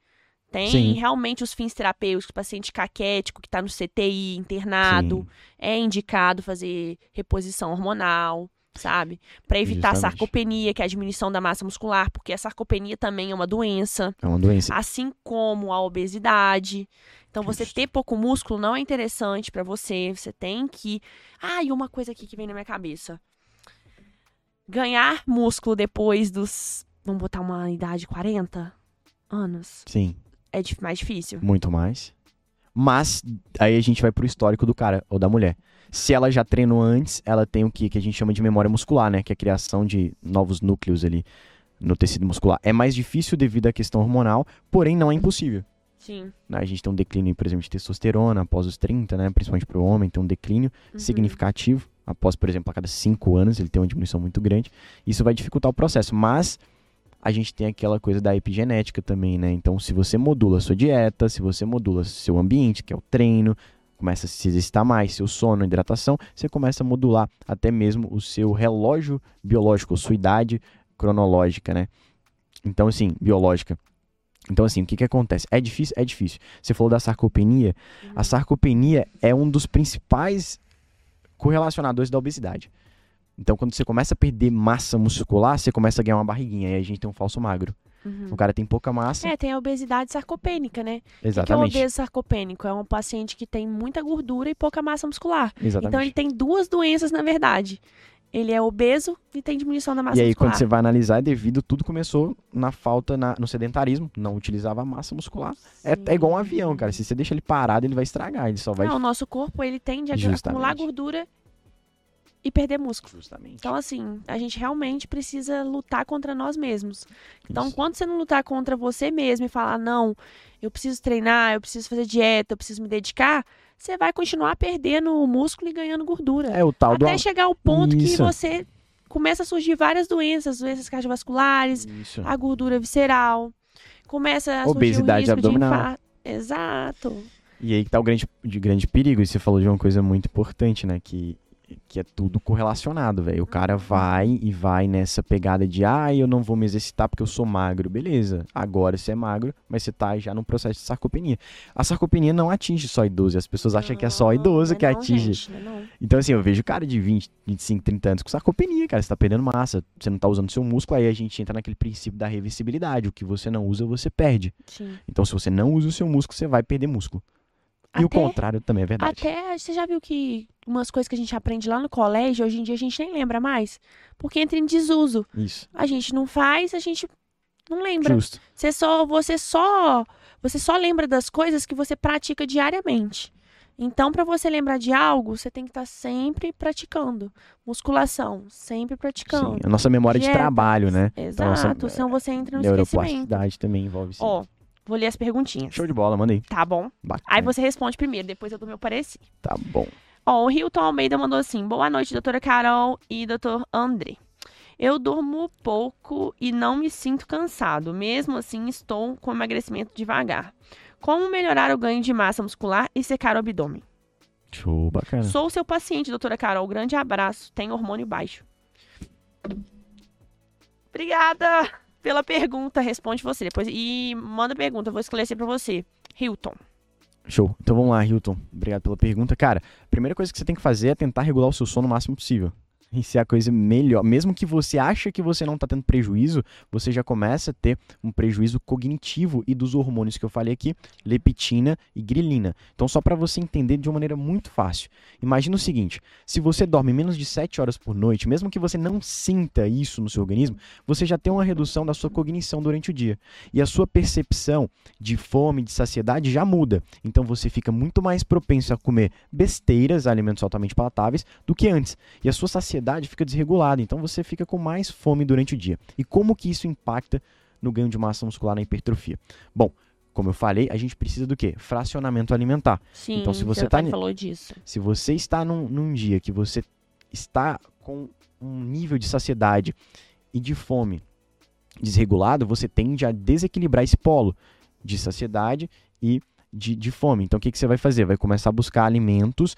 Tem Sim. realmente os fins terapêuticos, paciente caquético que está no CTI, internado, Sim. é indicado fazer reposição hormonal, sabe? Para evitar a Justamente. sarcopenia, que é a diminuição da massa muscular, porque a sarcopenia também é uma doença É uma doença. assim como a obesidade. Então, você Justo. ter pouco músculo não é interessante pra você. Você tem que. Ah, e uma coisa aqui que vem na minha cabeça: ganhar músculo depois dos. Vamos botar uma idade 40 anos. Sim, É mais difícil. muito mais. Mas aí a gente vai pro histórico do cara ou da mulher. Se ela já treinou antes, ela tem o que, que a gente chama de memória muscular, né? Que é a criação de novos núcleos ali no tecido muscular. É mais difícil devido à questão hormonal, porém não é impossível. Sim. né? A gente tem um declínio, por exemplo, de testosterona após os 30, né? Principalmente para o homem, tem um declínio Uhum. significativo. Após, por exemplo, a cada 5 anos, ele tem uma diminuição muito grande. Isso vai dificultar o processo. Mas a gente tem aquela coisa da epigenética também, né? Então, se você modula a sua dieta, se você modula seu ambiente, que é o treino, começa a se exercitar mais, seu sono, hidratação, você começa a modular até mesmo o seu relógio biológico, sua idade cronológica, né? Então, assim, biológica. Então, assim, o que que acontece? É difícil? É difícil. Você falou da sarcopenia. A sarcopenia é um dos principais correlacionadores da obesidade. Então, quando você começa a perder massa muscular, você começa a ganhar uma barriguinha. E aí a gente tem um falso magro. Uhum. O cara tem pouca massa. É, tem a obesidade sarcopênica, né? O que é o Exatamente. obeso sarcopênico? É um paciente que tem muita gordura e pouca massa muscular. Exatamente. Então ele tem duas doenças, na verdade. Ele é obeso e tem diminuição da massa e aí, muscular. quando você vai analisar, é devido, tudo começou na falta, na- no sedentarismo. Não utilizava a massa muscular. É, é igual um avião, cara. Se você deixa ele parado, ele vai estragar. Ele só vai. Não, o nosso corpo, ele tende a Justamente. acumular gordura e perder músculo. Justamente. Então, assim, a gente realmente precisa lutar contra nós mesmos. Então, Isso. quando você não lutar contra você mesmo e falar, não, eu preciso treinar, eu preciso fazer dieta, eu preciso me dedicar, você vai continuar perdendo o músculo e ganhando gordura. É o tal do. Até chegar ao ponto Isso. que você começa a surgir várias doenças, doenças cardiovasculares, Isso. a gordura visceral, começa a surgir Obesidade o risco abdominal. de infarto. Exato. E aí que tá o grande, de grande perigo. E você falou de uma coisa muito importante, né? Que, que é tudo correlacionado, velho. O cara vai e vai nessa pegada de, ah, eu não vou me exercitar porque eu sou magro. Beleza, agora você é magro, mas você tá já no processo de sarcopenia. A sarcopenia não atinge só idoso, as pessoas acham que é só idoso Não, que não é atinge. gente, não é não. Então, assim, eu vejo cara de 20, 25, 30 anos com sarcopenia, cara. Você tá perdendo massa, você não tá usando seu músculo, aí a gente entra naquele princípio da reversibilidade. O que você não usa, você perde. Sim. Então, se você não usa o seu músculo, você vai perder músculo. E o Até- contrário também é verdade. Até, você já viu que umas coisas que a gente aprende lá no colégio, hoje em dia a gente nem lembra mais? Porque entra em desuso. Isso. A gente não faz, a gente não lembra. Justo. Você só, você só, você só lembra das coisas que você pratica diariamente. Então, para você lembrar de algo, você tem que estar sempre praticando. Musculação, sempre praticando. Sim, a nossa memória de Dieta. trabalho, né? Então, nossa- Exato, senão você entra no esquecimento. Neuroplasticidade também envolve sim. Ó, vou ler as perguntinhas. Show de bola, manda aí. Tá bom? Bacana. Aí você responde primeiro, depois eu dou meu parecer. Tá bom. Ó, o Hilton Almeida mandou assim: Boa noite, doutora Carol e doutor André. Eu durmo pouco e não me sinto cansado. Mesmo assim, estou com emagrecimento devagar. Como melhorar o ganho de massa muscular e secar o abdômen? Show, bacana. Sou seu paciente, doutora Carol. Grande abraço. Tem hormônio baixo. Obrigada pela pergunta. Responde você depois. E manda pergunta, eu vou esclarecer pra você. Hilton. Show. Então vamos lá, Hilton. Obrigado pela pergunta. Cara, a primeira coisa que você tem que fazer é tentar regular o seu sono o máximo possível. Isso é a coisa melhor. Mesmo que você acha que você não está tendo prejuízo, você já começa a ter um prejuízo cognitivo e dos hormônios que eu falei aqui, leptina e grelina. Então, só para você entender de uma maneira muito fácil. Imagina o seguinte: se você dorme menos de 7 horas por noite, mesmo que você não sinta isso no seu organismo, você já tem uma redução da sua cognição durante o dia. E a sua percepção de fome, de saciedade já muda. Então você fica muito mais propenso a comer besteiras, alimentos altamente palatáveis, do que antes. E a sua saciedade fica desregulada, então você fica com mais fome durante o dia. E como que isso impacta no ganho de massa muscular na hipertrofia? Bom, como eu falei, a gente precisa do quê? Fracionamento alimentar. Sim, Então, se você tá falou disso. Se você está num, num dia que você está com um nível de saciedade e de fome desregulado, você tende a desequilibrar esse polo de saciedade e de, de fome. Então, o que, que você vai fazer? Vai começar a buscar alimentos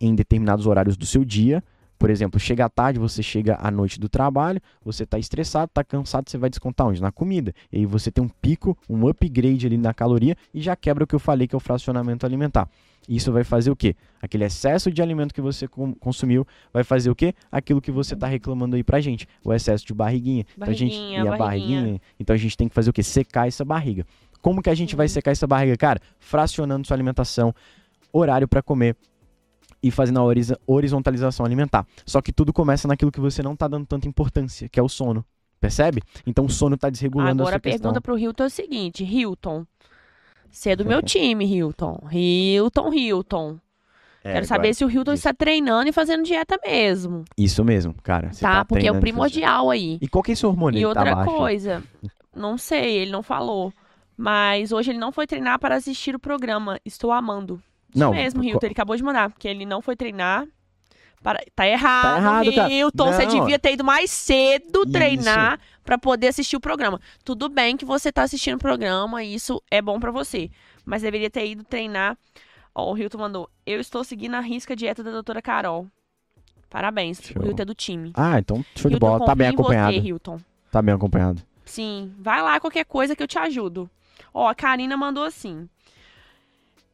em determinados horários do seu dia. Por exemplo, chega à tarde, você chega à noite do trabalho, você está estressado, está cansado, você vai descontar onde? Na comida. E aí você tem um pico, um upgrade ali na caloria e já quebra o que eu falei que é o fracionamento alimentar. Isso vai fazer o quê? Aquele excesso de alimento que você consumiu vai fazer o quê? Aquilo que você está reclamando aí pra gente, o excesso de barriguinha. então a gente Barriguinha, e a barriguinha. barriguinha. Então a gente tem que fazer o quê? Secar essa barriga. Como que a gente Uhum. vai secar essa barriga, cara? Fracionando sua alimentação, horário para comer e fazendo a horizontalização alimentar. Só que tudo começa naquilo que você não tá dando tanta importância, que é o sono. Percebe? Então o sono tá desregulando Agora essa a pergunta questão. pro Hilton é o seguinte: Hilton, você é do meu time, Hilton. Hilton, Hilton. É, Quero agora- saber se o Hilton diz. está treinando e fazendo dieta mesmo. Isso mesmo, cara. Você Tá? Porque é o primordial aí. E qual que é esse hormônio? E tá outra baixo? coisa, não sei, ele não falou. Mas hoje ele não foi treinar para assistir o programa. Estou amando. Isso Não, mesmo, Hilton. Ele acabou de mandar, porque ele não foi treinar. Para... Tá errado, Tá errado, cara. Hilton. Você devia ter ido mais cedo Isso. treinar para poder assistir o programa. Tudo bem que você tá assistindo o programa e isso é bom para você. Mas deveria ter ido treinar. Ó, o Hilton mandou. Eu estou seguindo a risca dieta da doutora Carol. Parabéns. Show. O Hilton é do time. Ah, então show de Hilton, bola. Tá bem acompanhado. Você, Hilton. Tá bem acompanhado. Sim, vai lá qualquer coisa que eu te ajudo. Ó, a Karina mandou assim.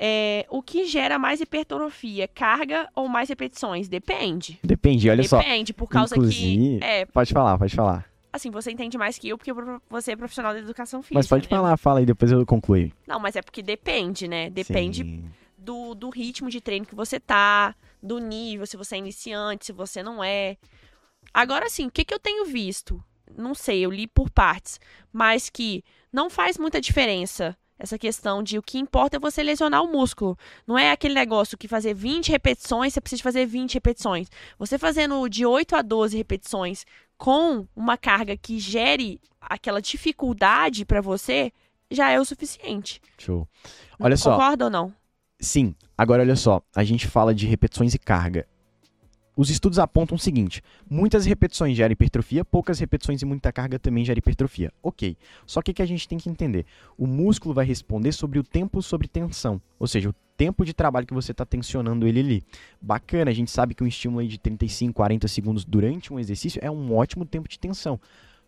É, o que gera mais hipertrofia, carga ou mais repetições? Depende. Depende, olha só. Depende, por causa Inclusive- que. É, Pode falar, pode falar. assim, você entende mais que eu, porque você é profissional da educação física. Mas pode né? falar, fala aí, depois eu concluo. Não, mas é porque depende, né? Depende Sim. do, do ritmo de treino que você tá, do nível, se você é iniciante, se você não é. Agora sim, o que, que eu tenho visto? Não sei, eu li por partes, mas que não faz muita diferença essa questão de o que importa é você lesionar o músculo. Não é aquele negócio que fazer 20 repetições, você precisa fazer 20 repetições. Você fazendo de 8 a 12 repetições com uma carga que gere aquela dificuldade pra você, já é o suficiente. Show. Olha só. Concorda ou não? Sim, agora olha só, a gente fala de repetições e carga. Os estudos apontam o seguinte: muitas repetições geram hipertrofia, poucas repetições e muita carga também gera hipertrofia. Ok. Só que o que a gente tem que entender? O músculo vai responder sobre o tempo sobre tensão. Ou seja, o tempo de trabalho que você está tensionando ele ali. Bacana, a gente sabe que um estímulo de 35, 40 segundos durante um exercício é um ótimo tempo de tensão.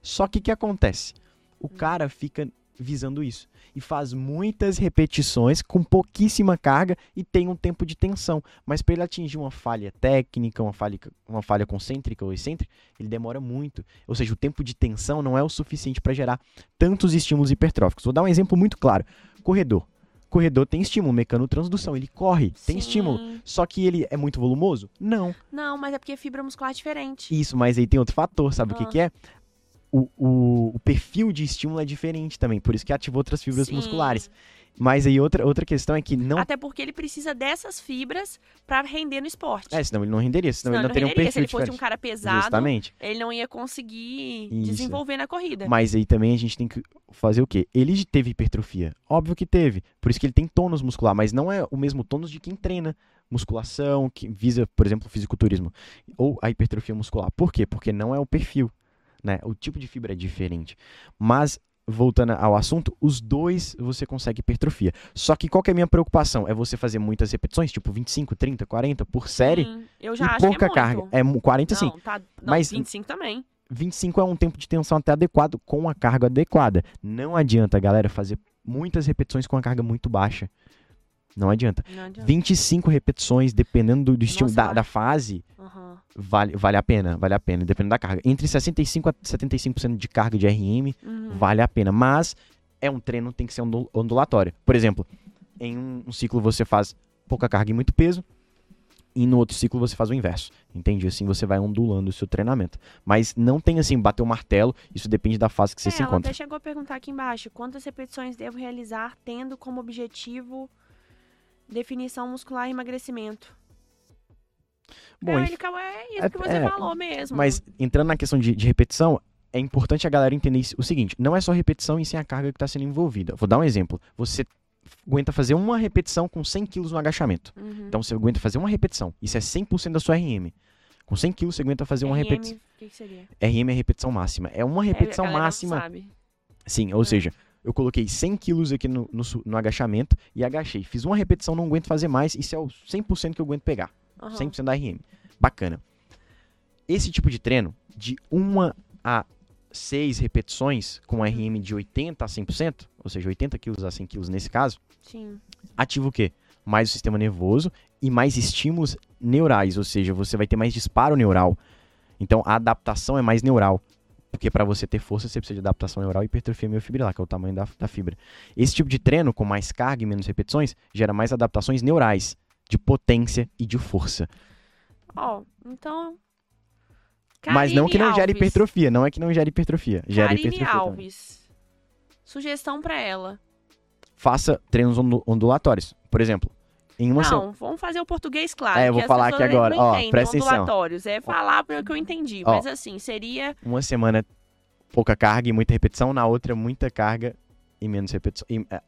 Só que o que acontece? O cara fica visando isso e faz muitas repetições com pouquíssima carga e tem um tempo de tensão. Mas para ele atingir uma falha técnica, uma falha, uma falha concêntrica ou excêntrica, ele demora muito. Ou seja, o tempo de tensão não é o suficiente para gerar tantos estímulos hipertróficos. Vou dar um exemplo muito claro: corredor. Corredor tem estímulo, mecanotransdução, ele corre, tem Sim. estímulo. Só que ele é muito volumoso? Não. Não, mas é porque fibra muscular é diferente. Isso, mas aí tem outro fator, sabe o que, Ah. que é? O, o, o perfil de estímulo é diferente também, por isso que ativa outras fibras Sim. musculares. Mas aí outra, outra questão é que não. Até porque ele precisa dessas fibras pra render no esporte. É, senão ele não renderia, senão, Senão ele não teria um renderia. Se perfil ele fosse um cara pesado, Justamente. ele não ia conseguir Isso. desenvolver na corrida. Mas aí também a gente tem que fazer o quê? Ele teve hipertrofia. Óbvio que teve. Por isso que ele tem tônus muscular, mas não é o mesmo tônus de quem treina musculação, que visa, por exemplo, fisiculturismo. Ou a hipertrofia muscular. Por quê? Porque não é o perfil. Né? O tipo de fibra é diferente. Mas, voltando ao assunto, os dois você consegue hipertrofia. Só que qual que é a minha preocupação? É você fazer muitas repetições, tipo 25, 30, 40 por série, Sim, eu já e acho pouca que é muito. carga. É mu- 40 sim. Não, tá, não, Mas- 25 também. 25 é um tempo de tensão até adequado com a carga adequada. Não adianta, galera, fazer muitas repetições com a carga muito baixa. Não adianta. Não adianta. 25 repetições, dependendo do, do estilo Nossa, da, da fase, Aham. vale, vale a pena, vale a pena, dependendo da carga. Entre 65 a 75% de carga de RM, Uhum. vale a pena. Mas é um treino, tem que ser ondu- ondulatório. Por exemplo, em um, um ciclo você faz pouca carga e muito peso, e no outro ciclo você faz o inverso. Entende? Assim você vai ondulando o seu treinamento. Mas não tem assim, bater o martelo, isso depende da fase que você É, se ela encontra. até chegou a perguntar aqui embaixo, quantas repetições devo realizar tendo como objetivo definição muscular e emagrecimento? Bom, é, é isso é- que você é, falou mesmo. Mas entrando na questão de, de repetição, é importante a galera entender o seguinte: não é só repetição e sim a carga que está sendo envolvida. Vou dar um exemplo. Você aguenta fazer uma repetição com 100 kg no agachamento. Uhum. Então você aguenta fazer uma repetição. Isso é 100% da sua RM. Com 100 kg você aguenta fazer uma RM, repetição. O que, que seria? RM é repetição máxima. É uma É, repetição não máxima. sabe. Sim, ou É. seja, eu coloquei 100 quilos aqui no, no no agachamento e agachei. Fiz uma repetição, não aguento fazer mais. Isso é o 100% que eu aguento pegar. Aham. 100% da RM. Bacana. Esse tipo de treino, de 1 a 6 repetições com RM de 80 a 100%, ou seja, 80 quilos a 100 quilos nesse caso, Sim. ativa o quê? Mais o sistema nervoso e mais estímulos neurais, ou seja, você vai ter mais disparo neural. Então a adaptação é mais neural. Porque para você ter força, você precisa de adaptação neural e hipertrofia miofibrilar, que é o tamanho da, da fibra. Esse tipo de treino, com mais carga e menos repetições, gera mais adaptações neurais, de potência e de força. Ó, então. Mas não que não Karine gere Alves. hipertrofia, não é que não gere hipertrofia. Gera Karine hipertrofia também. Alves. Sugestão pra ela. Faça treinos ondu- ondulatórios. Por exemplo, em uma não, vamos fazer o português claro. É, eu vou falar aqui agora. Ó, presta atenção. É falar pelo que eu entendi. Ó. Mas assim, seria. uma semana pouca carga e muita repetição, na outra muita carga e menos repetição. e, é,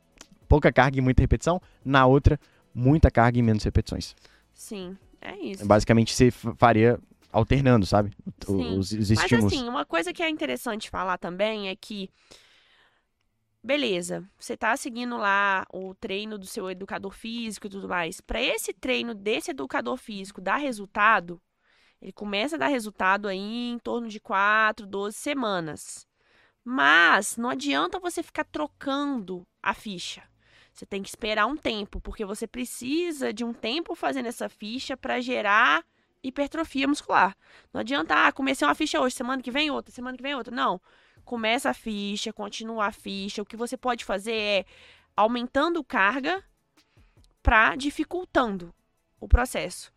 pouca carga e muita repetição, na outra muita carga e menos repetições. Sim, é isso. Basicamente você faria alternando, sabe? Sim. Os, os Mas estímulos. assim, uma coisa que é interessante falar também é que. Beleza, você tá seguindo lá o treino do seu educador físico e tudo mais. Para esse treino desse educador físico dar resultado, ele começa a dar resultado aí em torno de 4, 12 semanas. Mas não adianta você ficar trocando a ficha. Você tem que esperar um tempo, porque você precisa de um tempo fazendo essa ficha para gerar hipertrofia muscular. Não adianta, ah, comecei uma ficha hoje, semana que vem outra, semana que vem outra. Não. Começa a ficha, continua a ficha. O que você pode fazer é aumentando carga para dificultando o processo.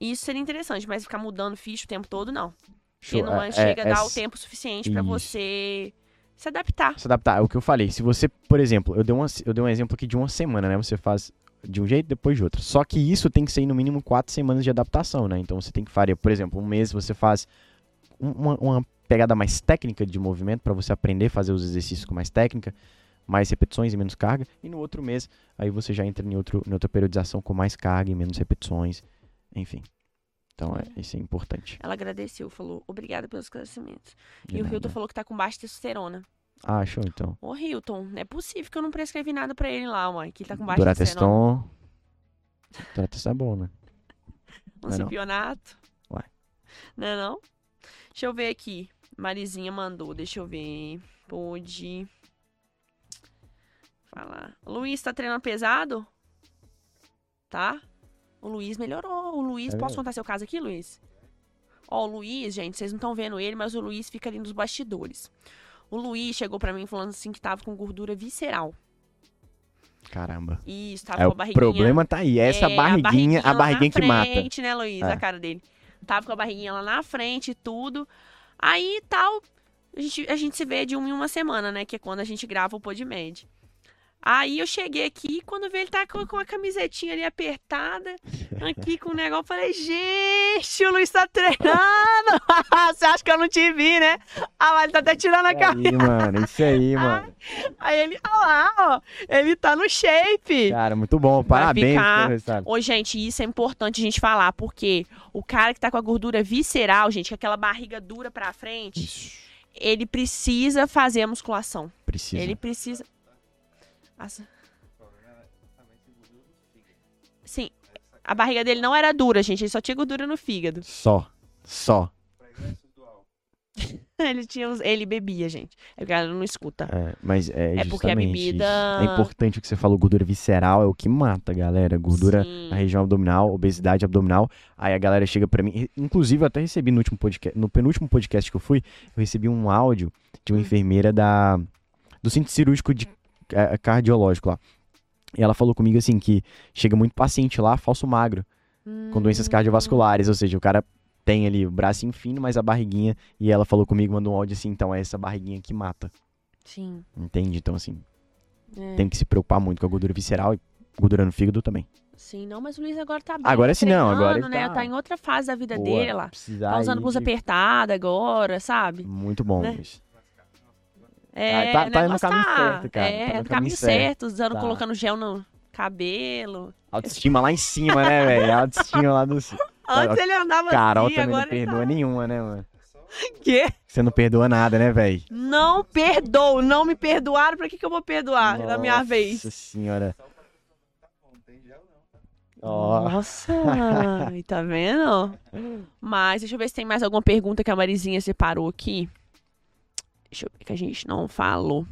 Isso seria interessante, mas ficar mudando ficha o tempo todo, não. Porque não É- chega é- a dar é o tempo suficiente para você se adaptar. Se adaptar, é o que eu falei. Se você, por exemplo, eu dei, uma, eu dei um exemplo aqui de uma semana, né? Você faz de um jeito, depois de outro. Só que isso tem que ser no mínimo quatro semanas de adaptação, né? Então você tem que fazer, por exemplo, um mês você faz um- uma, uma pegada mais técnica de movimento para você aprender a fazer os exercícios com mais técnica, mais repetições e menos carga. E no outro mês, aí você já entra em, outro, em outra periodização com mais carga e menos repetições. Enfim. Então é, isso é importante. Ela agradeceu, falou obrigada pelos esclarecimentos. De E o nada. Hilton falou que tá com baixa testosterona. Ah, show então. Ô, Hilton, não é possível que eu não prescrevi nada pra ele lá, mãe. Que ele tá com baixa testosterona. Durateston. Essa boa, né? (laughs) Um Não é não? Uai. Não é não? Deixa eu ver aqui. Marizinha mandou, deixa eu ver. Pode. Falar. Luiz, tá treinando pesado? Tá? O Luiz melhorou. O Luiz, É posso contar seu caso aqui, Luiz? Ó, o Luiz, gente, vocês não estão vendo ele, mas o Luiz fica ali nos bastidores. O Luiz chegou pra mim falando assim que tava com gordura visceral. Caramba. Isso, tava É, com a o barriguinha. problema tá aí. Essa É, barriguinha, a barriguinha na que mata. frente, né, Luiz? É. A cara dele. Tava com a barriguinha lá na frente e tudo. Aí, tal, a gente, a gente se vê de uma em uma semana, né? Que é quando a gente grava o Podmed. Aí eu cheguei aqui, quando vi ele tá com, com a camisetinha ali apertada, aqui com o negócio, eu falei, gente, o Luiz tá treinando! (laughs) Você acha que eu não te vi, né? Ah, mas ele tá até tirando a Isso camisa. aí, mano. Isso aí, (laughs) mano. Aí ele, olha lá, ó, ele tá no shape. Cara, muito bom. Parabéns pelo resultado. Ô, gente, isso é importante a gente falar, porque o cara que tá com a gordura visceral, gente, com aquela barriga dura pra frente, Isso. ele precisa fazer a musculação. Precisa. Ele precisa. Nossa. Sim, a barriga dele não era dura, gente, ele só tinha gordura no fígado. Só. Só. (laughs) Ele tinha ele bebia, gente. É porque ela não escuta. É, mas é, É porque a bebida- isso. É importante o que você falou, gordura visceral é o que mata, galera. Gordura Sim. na região abdominal, obesidade abdominal. Aí a galera chega pra mim. Inclusive, eu até recebi no último podcast, no penúltimo podcast que eu fui, eu recebi um áudio de uma Hum. enfermeira da do centro cirúrgico de cardiológico lá. E ela falou comigo assim que chega muito paciente lá, falso magro, com doenças Hum. cardiovasculares, ou seja, o cara tem ali o bracinho fino, mas a barriguinha, e ela falou comigo, mandou um áudio assim, então é essa barriguinha que mata. Sim. Entende? Então, assim, é. tem que se preocupar muito com a gordura visceral e gordura no fígado também. Sim, não, mas o Luiz agora tá bem. Agora tá sim, não, agora ele né? tá- Tá em outra fase da vida Boa, dele lá. Tá usando blusa de- apertada agora, sabe? Muito bom, né? Luiz. É, Ah, tá- o tá no negócio caminho tá- certo, cara, É, tá no no caminho caminho certo, usando, Tá. colocando gel no cabelo. Autoestima lá em cima, né, velho? Autoestima lá do... (laughs) Antes ele andava Carol assim, também não perdoa tá... nenhuma, né, mano? Quê? Você não perdoa nada, né, velho? Não perdoo, não me perdoaram, pra que que eu vou perdoar na minha vez? Nossa senhora. Nossa, aí tá vendo? (laughs) Mas deixa eu ver se tem mais alguma pergunta que a Marizinha separou aqui. Deixa eu ver que a gente não falou.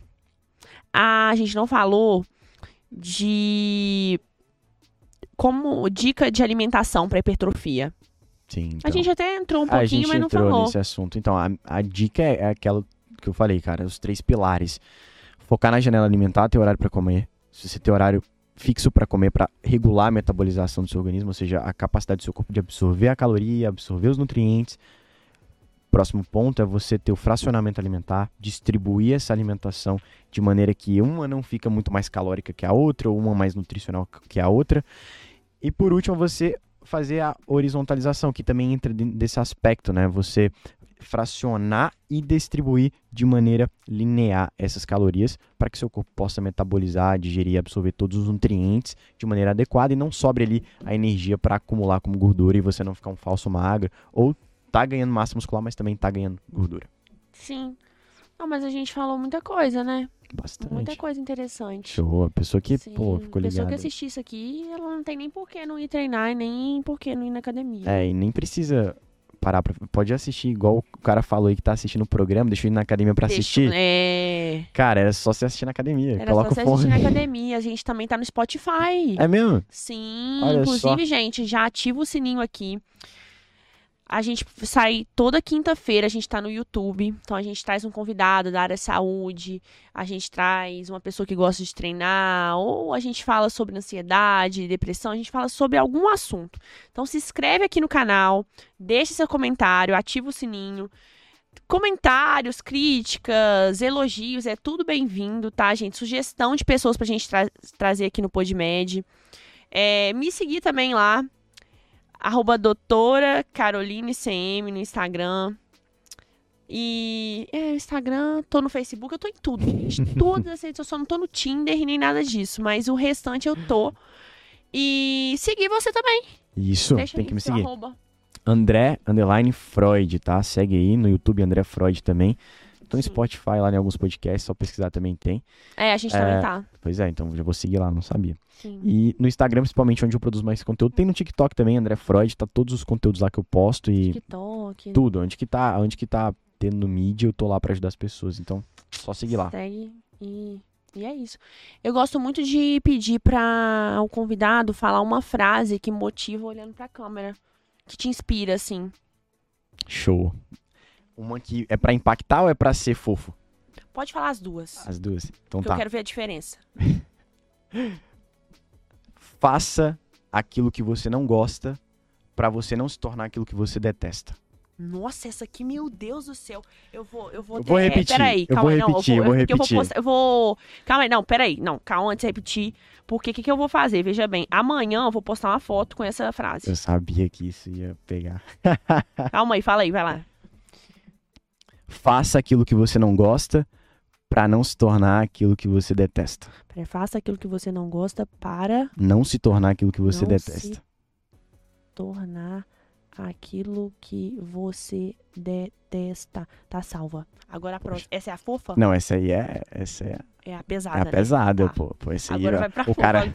Ah, a gente não falou de como dica de alimentação para hipertrofia. sim, A então. gente até entrou um a pouquinho, gente mas não entrou falou. nesse assunto. Então, a, a dica é, é aquela que eu falei, cara, os três pilares. Focar na janela alimentar, ter horário pra comer. Se você ter horário fixo pra comer, pra regular a metabolização do seu organismo, ou seja, a capacidade do seu corpo de absorver a caloria, absorver os nutrientes. Próximo ponto é você ter o fracionamento alimentar, distribuir essa alimentação de maneira que uma não fica muito mais calórica que a outra, ou uma mais nutricional que a outra. E por último, você fazer a horizontalização, que também entra desse aspecto, né? Você fracionar e distribuir de maneira linear essas calorias para que seu corpo possa metabolizar, digerir absorver todos os nutrientes de maneira adequada e não sobre ali a energia para acumular como gordura e você não ficar um falso magro ou tá ganhando massa muscular, mas também tá ganhando gordura. Sim. Não, mas a gente falou muita coisa, né? Bastante. Muita coisa interessante. Show. A pessoa que, Sim, pô, ficou A pessoa que ligada. assistir isso aqui, ela não tem nem por que não ir treinar nem por que não ir na academia. É, e nem precisa parar pra... Pode assistir igual o cara falou aí que tá assistindo o programa, deixa eu ir na academia pra Deixa- assistir. É. Cara, era só você assistir na academia. Era Coloca só você assistir na academia. A gente também tá no Spotify. É mesmo? Sim. Olha Inclusive, só. gente, já ativa o sininho aqui. A gente sai toda quinta-feira, a gente tá no YouTube. Então a gente traz um convidado da área de saúde, a gente traz uma pessoa que gosta de treinar, ou a gente fala sobre ansiedade, depressão, a gente fala sobre algum assunto. Então se inscreve aqui no canal, deixe seu comentário, ativa o sininho. Comentários, críticas, elogios, é tudo bem-vindo, tá, gente? Sugestão de pessoas pra gente tra- trazer aqui no PodMed. É, me seguir também lá, arroba doutora Caroline CM no Instagram. E é, Instagram, tô no Facebook, eu tô em tudo, gente. (laughs) Todas as redes, eu só não tô no Tinder nem nada disso, mas o restante eu tô. E seguir você também. Isso, Deixa tem aí que me seguir. arroba. André, underline Freud, tá? Segue aí no YouTube, André Freud também. No Sim. Spotify lá em alguns podcasts, só pesquisar também tem. É, a gente É. também tá. Pois é, então já vou seguir lá, não sabia. Sim. E no Instagram, principalmente, onde eu produzo mais conteúdo. Tem no TikTok também, André Freud, tá todos os conteúdos lá que eu posto e TikTok. tudo. Onde que tá, onde que tá tendo mídia, eu tô lá pra ajudar as pessoas. Então, só seguir lá. Segue e, e é isso. Eu gosto muito de pedir para o convidado falar uma frase que motiva olhando pra câmera. Que te inspira, assim. Show. Uma que é pra impactar ou é pra ser fofo? Pode falar as duas. As duas. Então que tá. eu quero ver a diferença. (laughs) Faça aquilo que você não gosta pra você não se tornar aquilo que você detesta. Nossa, essa aqui, meu Deus do céu. Eu vou, eu vou. Eu vou é, repetir, Peraí, eu calma vou aí, não, repetir, eu vou porque repetir. postar- eu vou. Calma aí, não, peraí. Não, calma antes de repetir. Porque o que, que eu vou fazer? Veja bem, amanhã eu vou postar uma foto com essa frase. Eu sabia que isso ia pegar. (laughs) Calma aí, fala aí, vai lá. Faça aquilo que você não gosta pra não se tornar aquilo que você detesta. Peraí, faça aquilo que você não gosta para Não se tornar aquilo que você Não se- detesta. tornar aquilo que você detesta. Tá salva. Agora a próxima. Essa é a fofa? Não, essa aí é, essa é, É a é pesada. a né? pesada, Tá. pô. pô esse aí, Agora ó, vai pra o fofa. cara...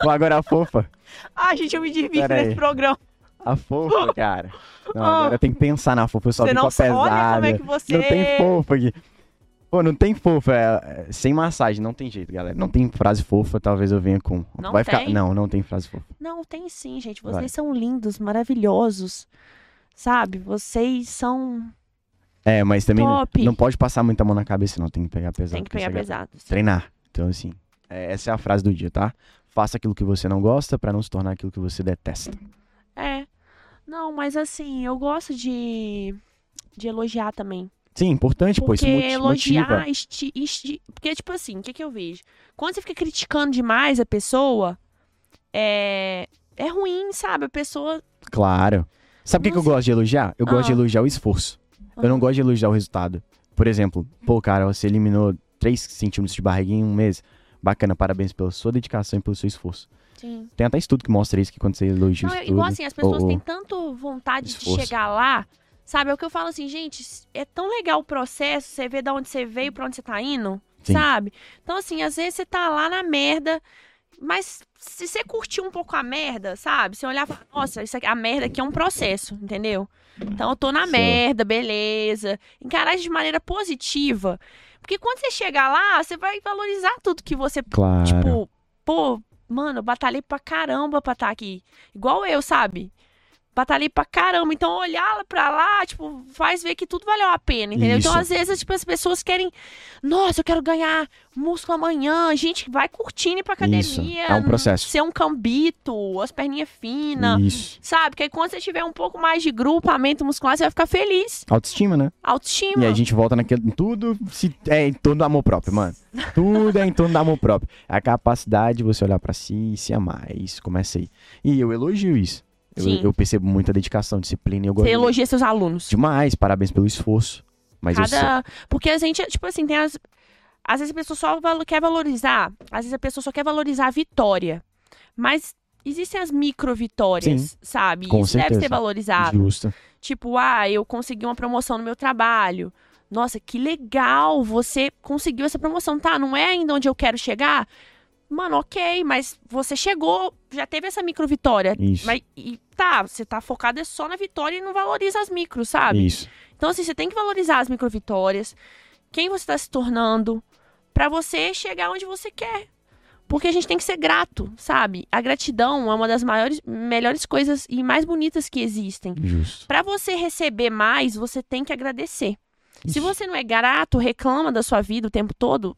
Pô, agora a fofa. (laughs) Ai, gente, eu me divirto Pera aí. nesse programa. A fofa, (laughs) cara. Não, agora tem que pensar na fofa. Eu só sabe. Olha pesada. como é que você. Não tem fofa aqui. Pô, não tem fofa. é- é sem massagem, não tem jeito, galera. Não tem frase fofa, talvez eu venha com. Não Vai ficar. tem? Não, não tem frase fofa. Não, tem sim, gente. Vocês Vai. são lindos, maravilhosos. Sabe? Vocês são. É, mas também não, não pode passar muita mão na cabeça, não. Tem que pegar pesado. Tem que pegar é pesado. sim. Treinar. Então, assim, é, essa é a frase do dia, tá? Faça aquilo que você não gosta pra não se tornar aquilo que você detesta. Não, mas assim, eu gosto de, de elogiar também. Sim, importante, pô. Isso Porque elogiar, esti- esti- porque tipo assim, o que que eu vejo? Quando você fica criticando demais a pessoa, é, é ruim, sabe? A pessoa... Claro. Sabe o que, que eu gosto de elogiar? Eu gosto de Ah. elogiar o esforço. Eu não Ah. gosto de elogiar o resultado. Por exemplo, pô, cara, você eliminou 3 centímetros de barriguinha em um mês. Bacana, parabéns pela sua dedicação e pelo seu esforço. Sim. Tem até estudo que mostra isso, que quando você elogia Não, o é estudo... igual assim, as pessoas ou- têm tanto vontade esforço. de chegar lá, sabe? É o que eu falo assim, gente, é tão legal o processo, você vê de onde você veio, pra onde você tá indo, Sim. sabe? Então, assim, às vezes você tá lá na merda, mas se você curtir um pouco a merda, sabe? Você olhar e falar, nossa, isso aqui, a merda aqui é um processo, entendeu? Então eu tô na Sim. merda, beleza. Encarar de maneira positiva. Porque quando você chegar lá, você vai valorizar tudo que você Claro. Tipo, pô, mano, eu batalhei pra caramba pra estar aqui. Igual eu, sabe? Batalhei pra caramba. Então, olhar pra lá, tipo, faz ver que tudo valeu a pena, entendeu? Então, Isso. às vezes, tipo, as pessoas querem. Nossa, eu quero ganhar músculo amanhã. Gente, vai curtindo ir pra academia. Isso. É um processo. Ser um cambito, as perninhas finas. Isso. Sabe? Porque aí quando você tiver um pouco mais de grupamento muscular, você vai ficar feliz. Autoestima, né? Autoestima. E a gente volta naquele. em Tudo se, é em torno do amor próprio, mano. Tudo é em torno do amor próprio. É a capacidade de você olhar pra si e se amar. É isso, começa aí. E eu elogio isso. Eu, eu percebo muita dedicação, disciplina e eu gosto Você elogia seus alunos. demais. Parabéns pelo esforço. Mas. Cada... Porque a gente, tipo assim, tem as. Às vezes a pessoa só quer valorizar. Às vezes a pessoa só quer valorizar a vitória. Mas existem as micro vitórias, Sim, sabe? com Isso deve certeza. ser valorizado. Justo. Tipo, ah, eu consegui uma promoção no meu trabalho. Nossa, que legal! Você conseguiu essa promoção. Tá, não é ainda onde eu quero chegar? Mano, ok, mas você chegou, já teve essa micro vitória. Isso. Mas, e tá, você tá focado é só na vitória e não valoriza as micros, sabe? Isso. Então, assim, você tem que valorizar as microvitórias, quem você está se tornando, pra você chegar onde você quer. Porque a gente tem que ser grato, sabe? A gratidão é uma das maiores, melhores coisas e mais bonitas que existem. Pra você receber mais, você tem que agradecer. Se Isso. você não é grato, reclama da sua vida o tempo todo,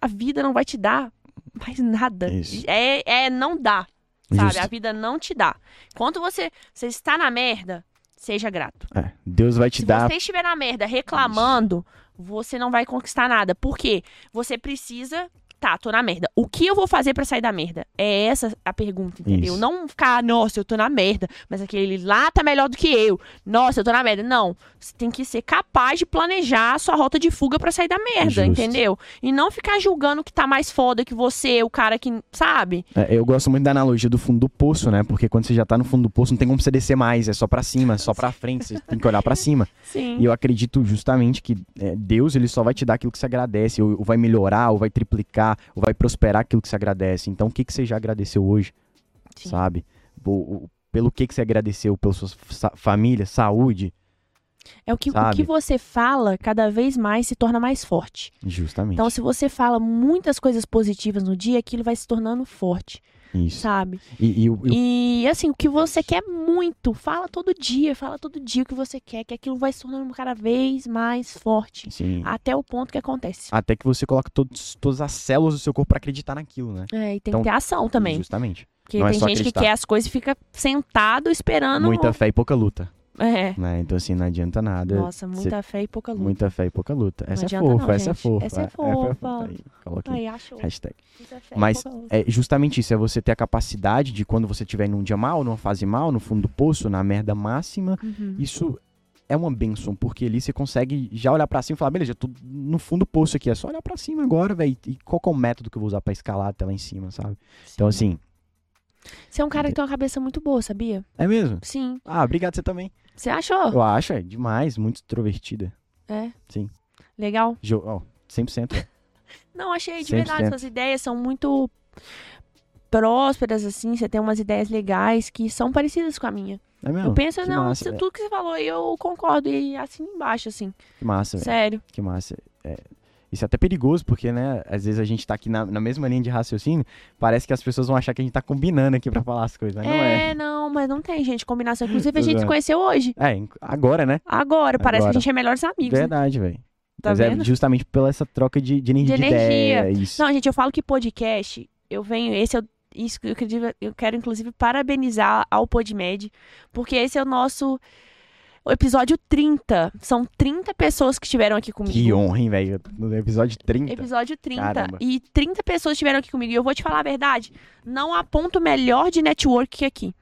a vida não vai te dar mais nada. Isso. É, é não dá, sabe? Justo. A vida não te dá. Enquanto você, você está na merda, seja grato. É, Deus vai te Se dar. você estiver na merda reclamando, você não vai conquistar nada. Por quê? Você precisa. Tá, tô na merda. O que eu vou fazer pra sair da merda? É essa a pergunta, entendeu? Isso. Não ficar, nossa, eu tô na merda, mas aquele lá tá melhor do que eu. Nossa, eu tô na merda. Não. Você tem que ser capaz de planejar a sua rota de fuga pra sair da merda, Justo. entendeu? E não ficar julgando que tá mais foda que você, o cara que, sabe? É, eu gosto muito da analogia do fundo do poço, né? Porque quando você já tá no fundo do poço, não tem como você descer mais, é só pra cima, só pra frente, você tem que olhar pra cima. (laughs) Sim. E eu acredito justamente que é, Deus, ele só vai te dar aquilo que se agradece, ou, ou vai melhorar, ou vai triplicar, ou vai prosperar aquilo que se agradece. Então, o que, que você já agradeceu hoje, Sim. sabe? O- o- pelo que, que você agradeceu? Pela sua sa- família, saúde? É o que, o que você fala cada vez mais se torna mais forte. Justamente. Então, se você fala muitas coisas positivas no dia, aquilo vai se tornando forte, Isso. sabe? E, e e E assim, o que você quer muito, fala todo dia, fala todo dia o que você quer, que aquilo vai se tornando cada vez mais forte. assim, Até o ponto que acontece. até que você coloca todos, todas as células do seu corpo pra acreditar naquilo, né? É, e tem Então, que ter ação também. Justamente. Porque não é tem só gente que acreditar. quer as coisas e fica sentado esperando. Muita fé e pouca luta, É. né? Então, assim, não adianta nada. Nossa, muita fé e pouca luta. Muita fé e pouca luta. Não Essa é fofa, não, essa é gente. fofa. Essa é foi fofa. Aí, coloquei. Aí, achou. Hashtag. Muita fé Mas é justamente isso, é você ter a capacidade de quando você estiver num dia mal, numa fase mal, no fundo do poço, na merda máxima, Uhum. isso é uma benção, porque ali você consegue já olhar pra cima e falar, beleza, tô no fundo do poço aqui, é só olhar pra cima agora, velho, e qual que é o método que eu vou usar pra escalar até lá em cima, sabe? Então assim, Você é um cara que tem uma cabeça muito boa, sabia? é mesmo? Sim. Ah, obrigado você também. Você achou? Eu acho, é demais, muito extrovertida. É. Sim. Legal? Jo ó, 100%. velho. (laughs) Não, achei de 100%. verdade. Suas ideias são muito prósperas, assim. Você tem umas ideias legais que são parecidas com a minha. É mesmo? eu penso, que não, massa, é, tudo que você falou aí eu concordo. E assim embaixo, assim. Que massa, velho. Sério. Que massa. É, isso é até perigoso, porque, né, às vezes a gente tá aqui na, na mesma linha de raciocínio, parece que as pessoas vão achar que a gente tá combinando aqui pra falar as coisas, mas não é. É, não, mas não tem, gente, combinação. Inclusive, a gente se zoando. conheceu hoje. É, agora, né? Agora. Parece Agora. que a gente é melhores amigos. né? Verdade, velho. Tá Mas vendo? é justamente pela essa troca de, de energia, De de energia. ideia, isso. Não, gente, eu falo que podcast, eu venho, esse é isso eu, acredito- eu quero inclusive parabenizar ao Podmed, porque esse é o nosso o episódio 30. São 30 pessoas que estiveram aqui comigo. Que honra, hein, velho? No episódio 30. Episódio 30. Caramba. E 30 pessoas estiveram aqui comigo. E eu vou te falar a verdade, não há ponto melhor de network que aqui.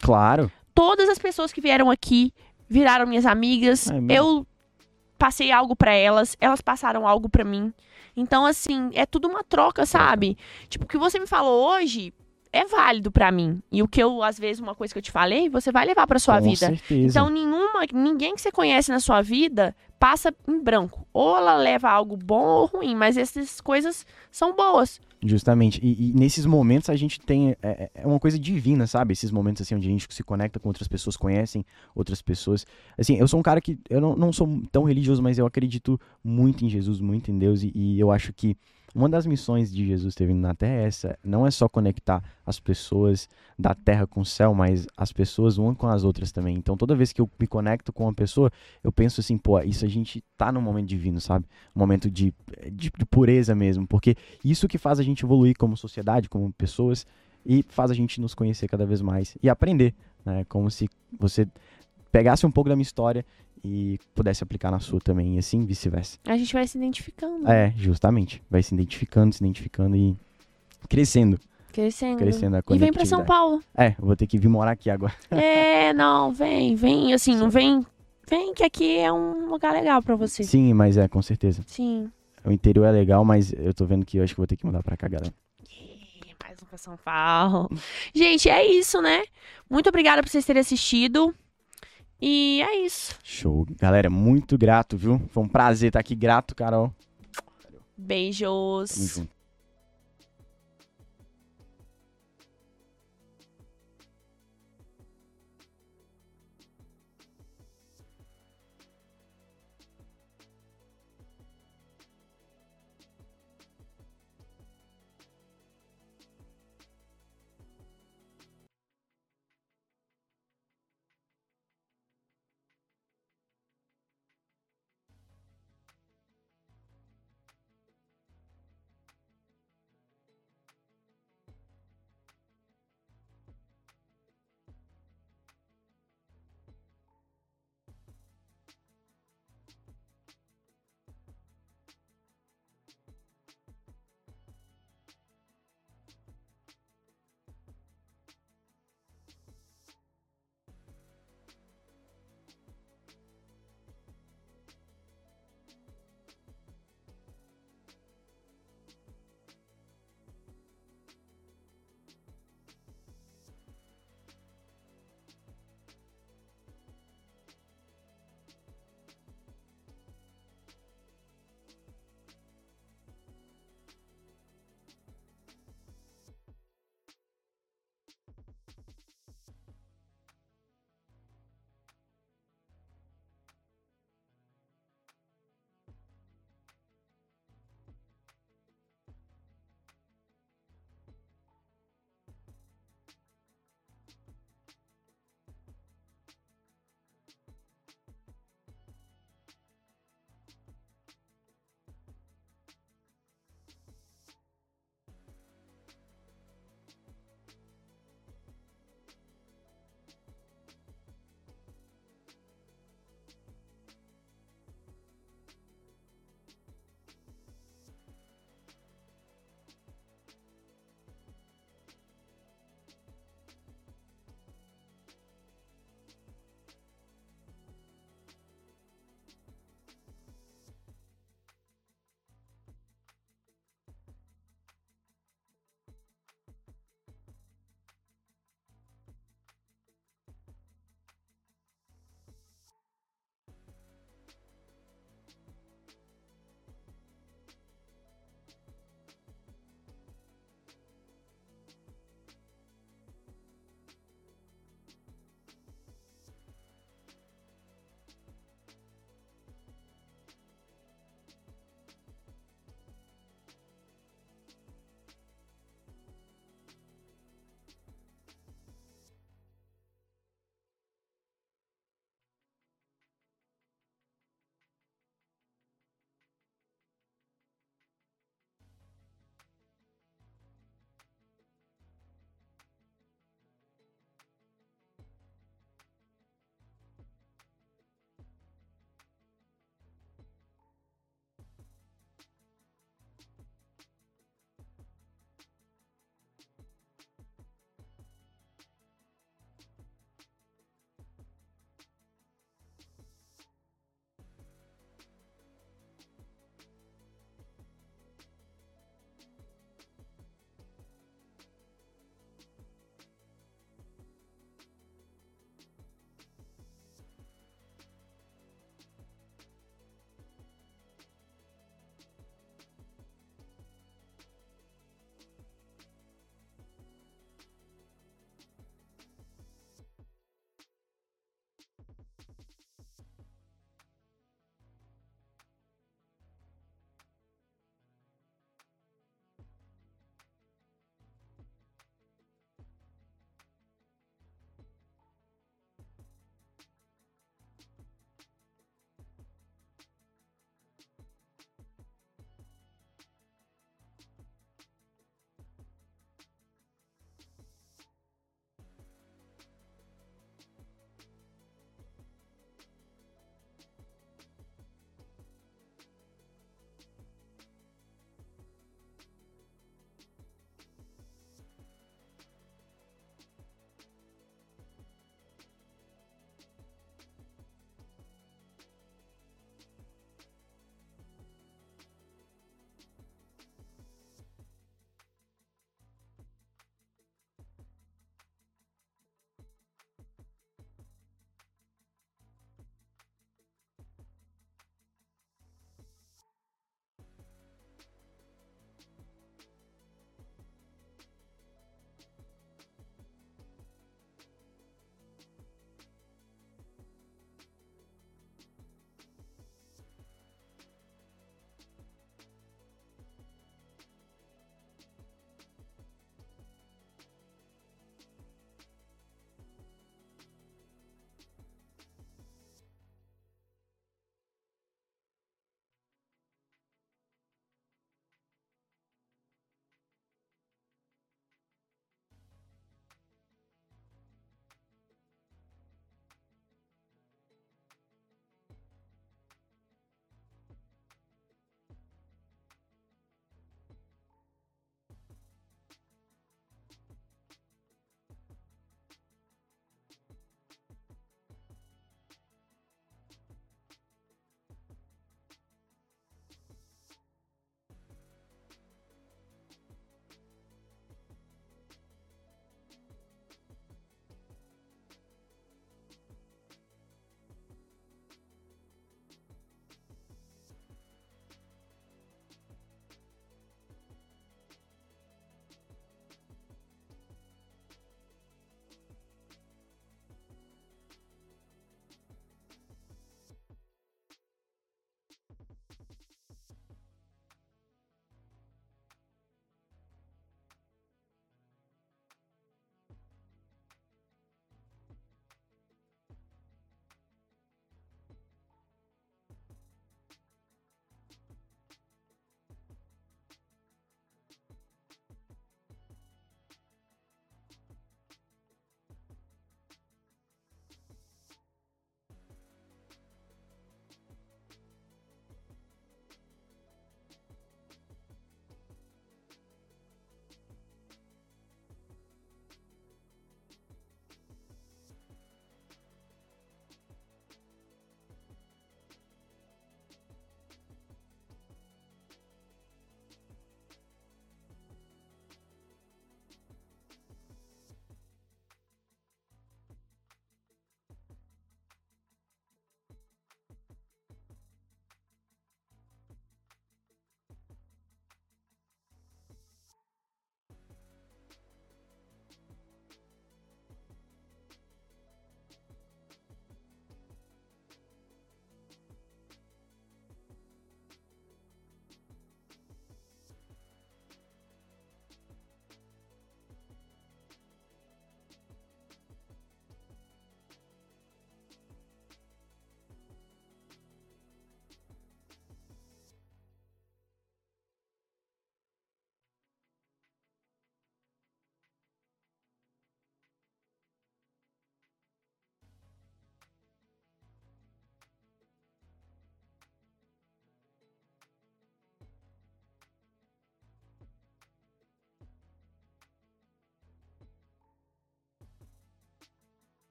Claro. Todas as pessoas que vieram aqui viraram minhas amigas. É eu passei algo pra elas, elas passaram algo pra mim. Então, assim, é tudo uma troca, sabe? Tipo, o que você me falou hoje é válido pra mim. E o que eu, às vezes, uma coisa que eu te falei, você vai levar pra sua com vida. certeza. Então, nenhuma, ninguém que você conhece na sua vida passa em branco. Ou ela leva algo bom ou ruim, mas essas coisas são boas. Justamente. E, e nesses momentos a gente tem. É, é uma coisa divina, sabe? Esses momentos assim onde a gente se conecta com outras pessoas, conhecem outras pessoas. Assim, eu sou um cara que. Eu não, não sou tão religioso, mas eu acredito muito em Jesus, muito em Deus. E, e eu acho que uma das missões de Jesus ter vindo na Terra é essa. Não é só conectar as pessoas da Terra com o céu, mas as pessoas uma com as outras também. Então toda vez que eu me conecto com uma pessoa, eu penso assim, pô, isso a gente tá num momento divino, sabe? Um momento de, de, de pureza mesmo. Porque isso que faz a gente evoluir como sociedade, como pessoas, e faz a gente nos conhecer cada vez mais e aprender, né? Como se você pegasse um pouco da minha história e pudesse aplicar na sua também, e assim vice-versa. A gente vai se identificando. É, justamente. Vai se identificando, se identificando e crescendo, Crescendo. crescendo a E vem pra São. Paulo. É, eu vou ter que vir morar aqui agora. (laughs) É, não, vem, vem, assim, não vem. Vem que aqui é um lugar legal pra você. Sim, mas é, com certeza. Sim. O interior é legal, mas eu tô vendo que eu acho que vou ter que mudar pra cá, galera. Mais um pra São Paulo. Gente, é isso, né? Muito obrigada por vocês terem assistido. E é isso. Show. Galera, muito grato, viu? Foi um prazer estar aqui. Grato, Carol. Beijos. Tamo junto.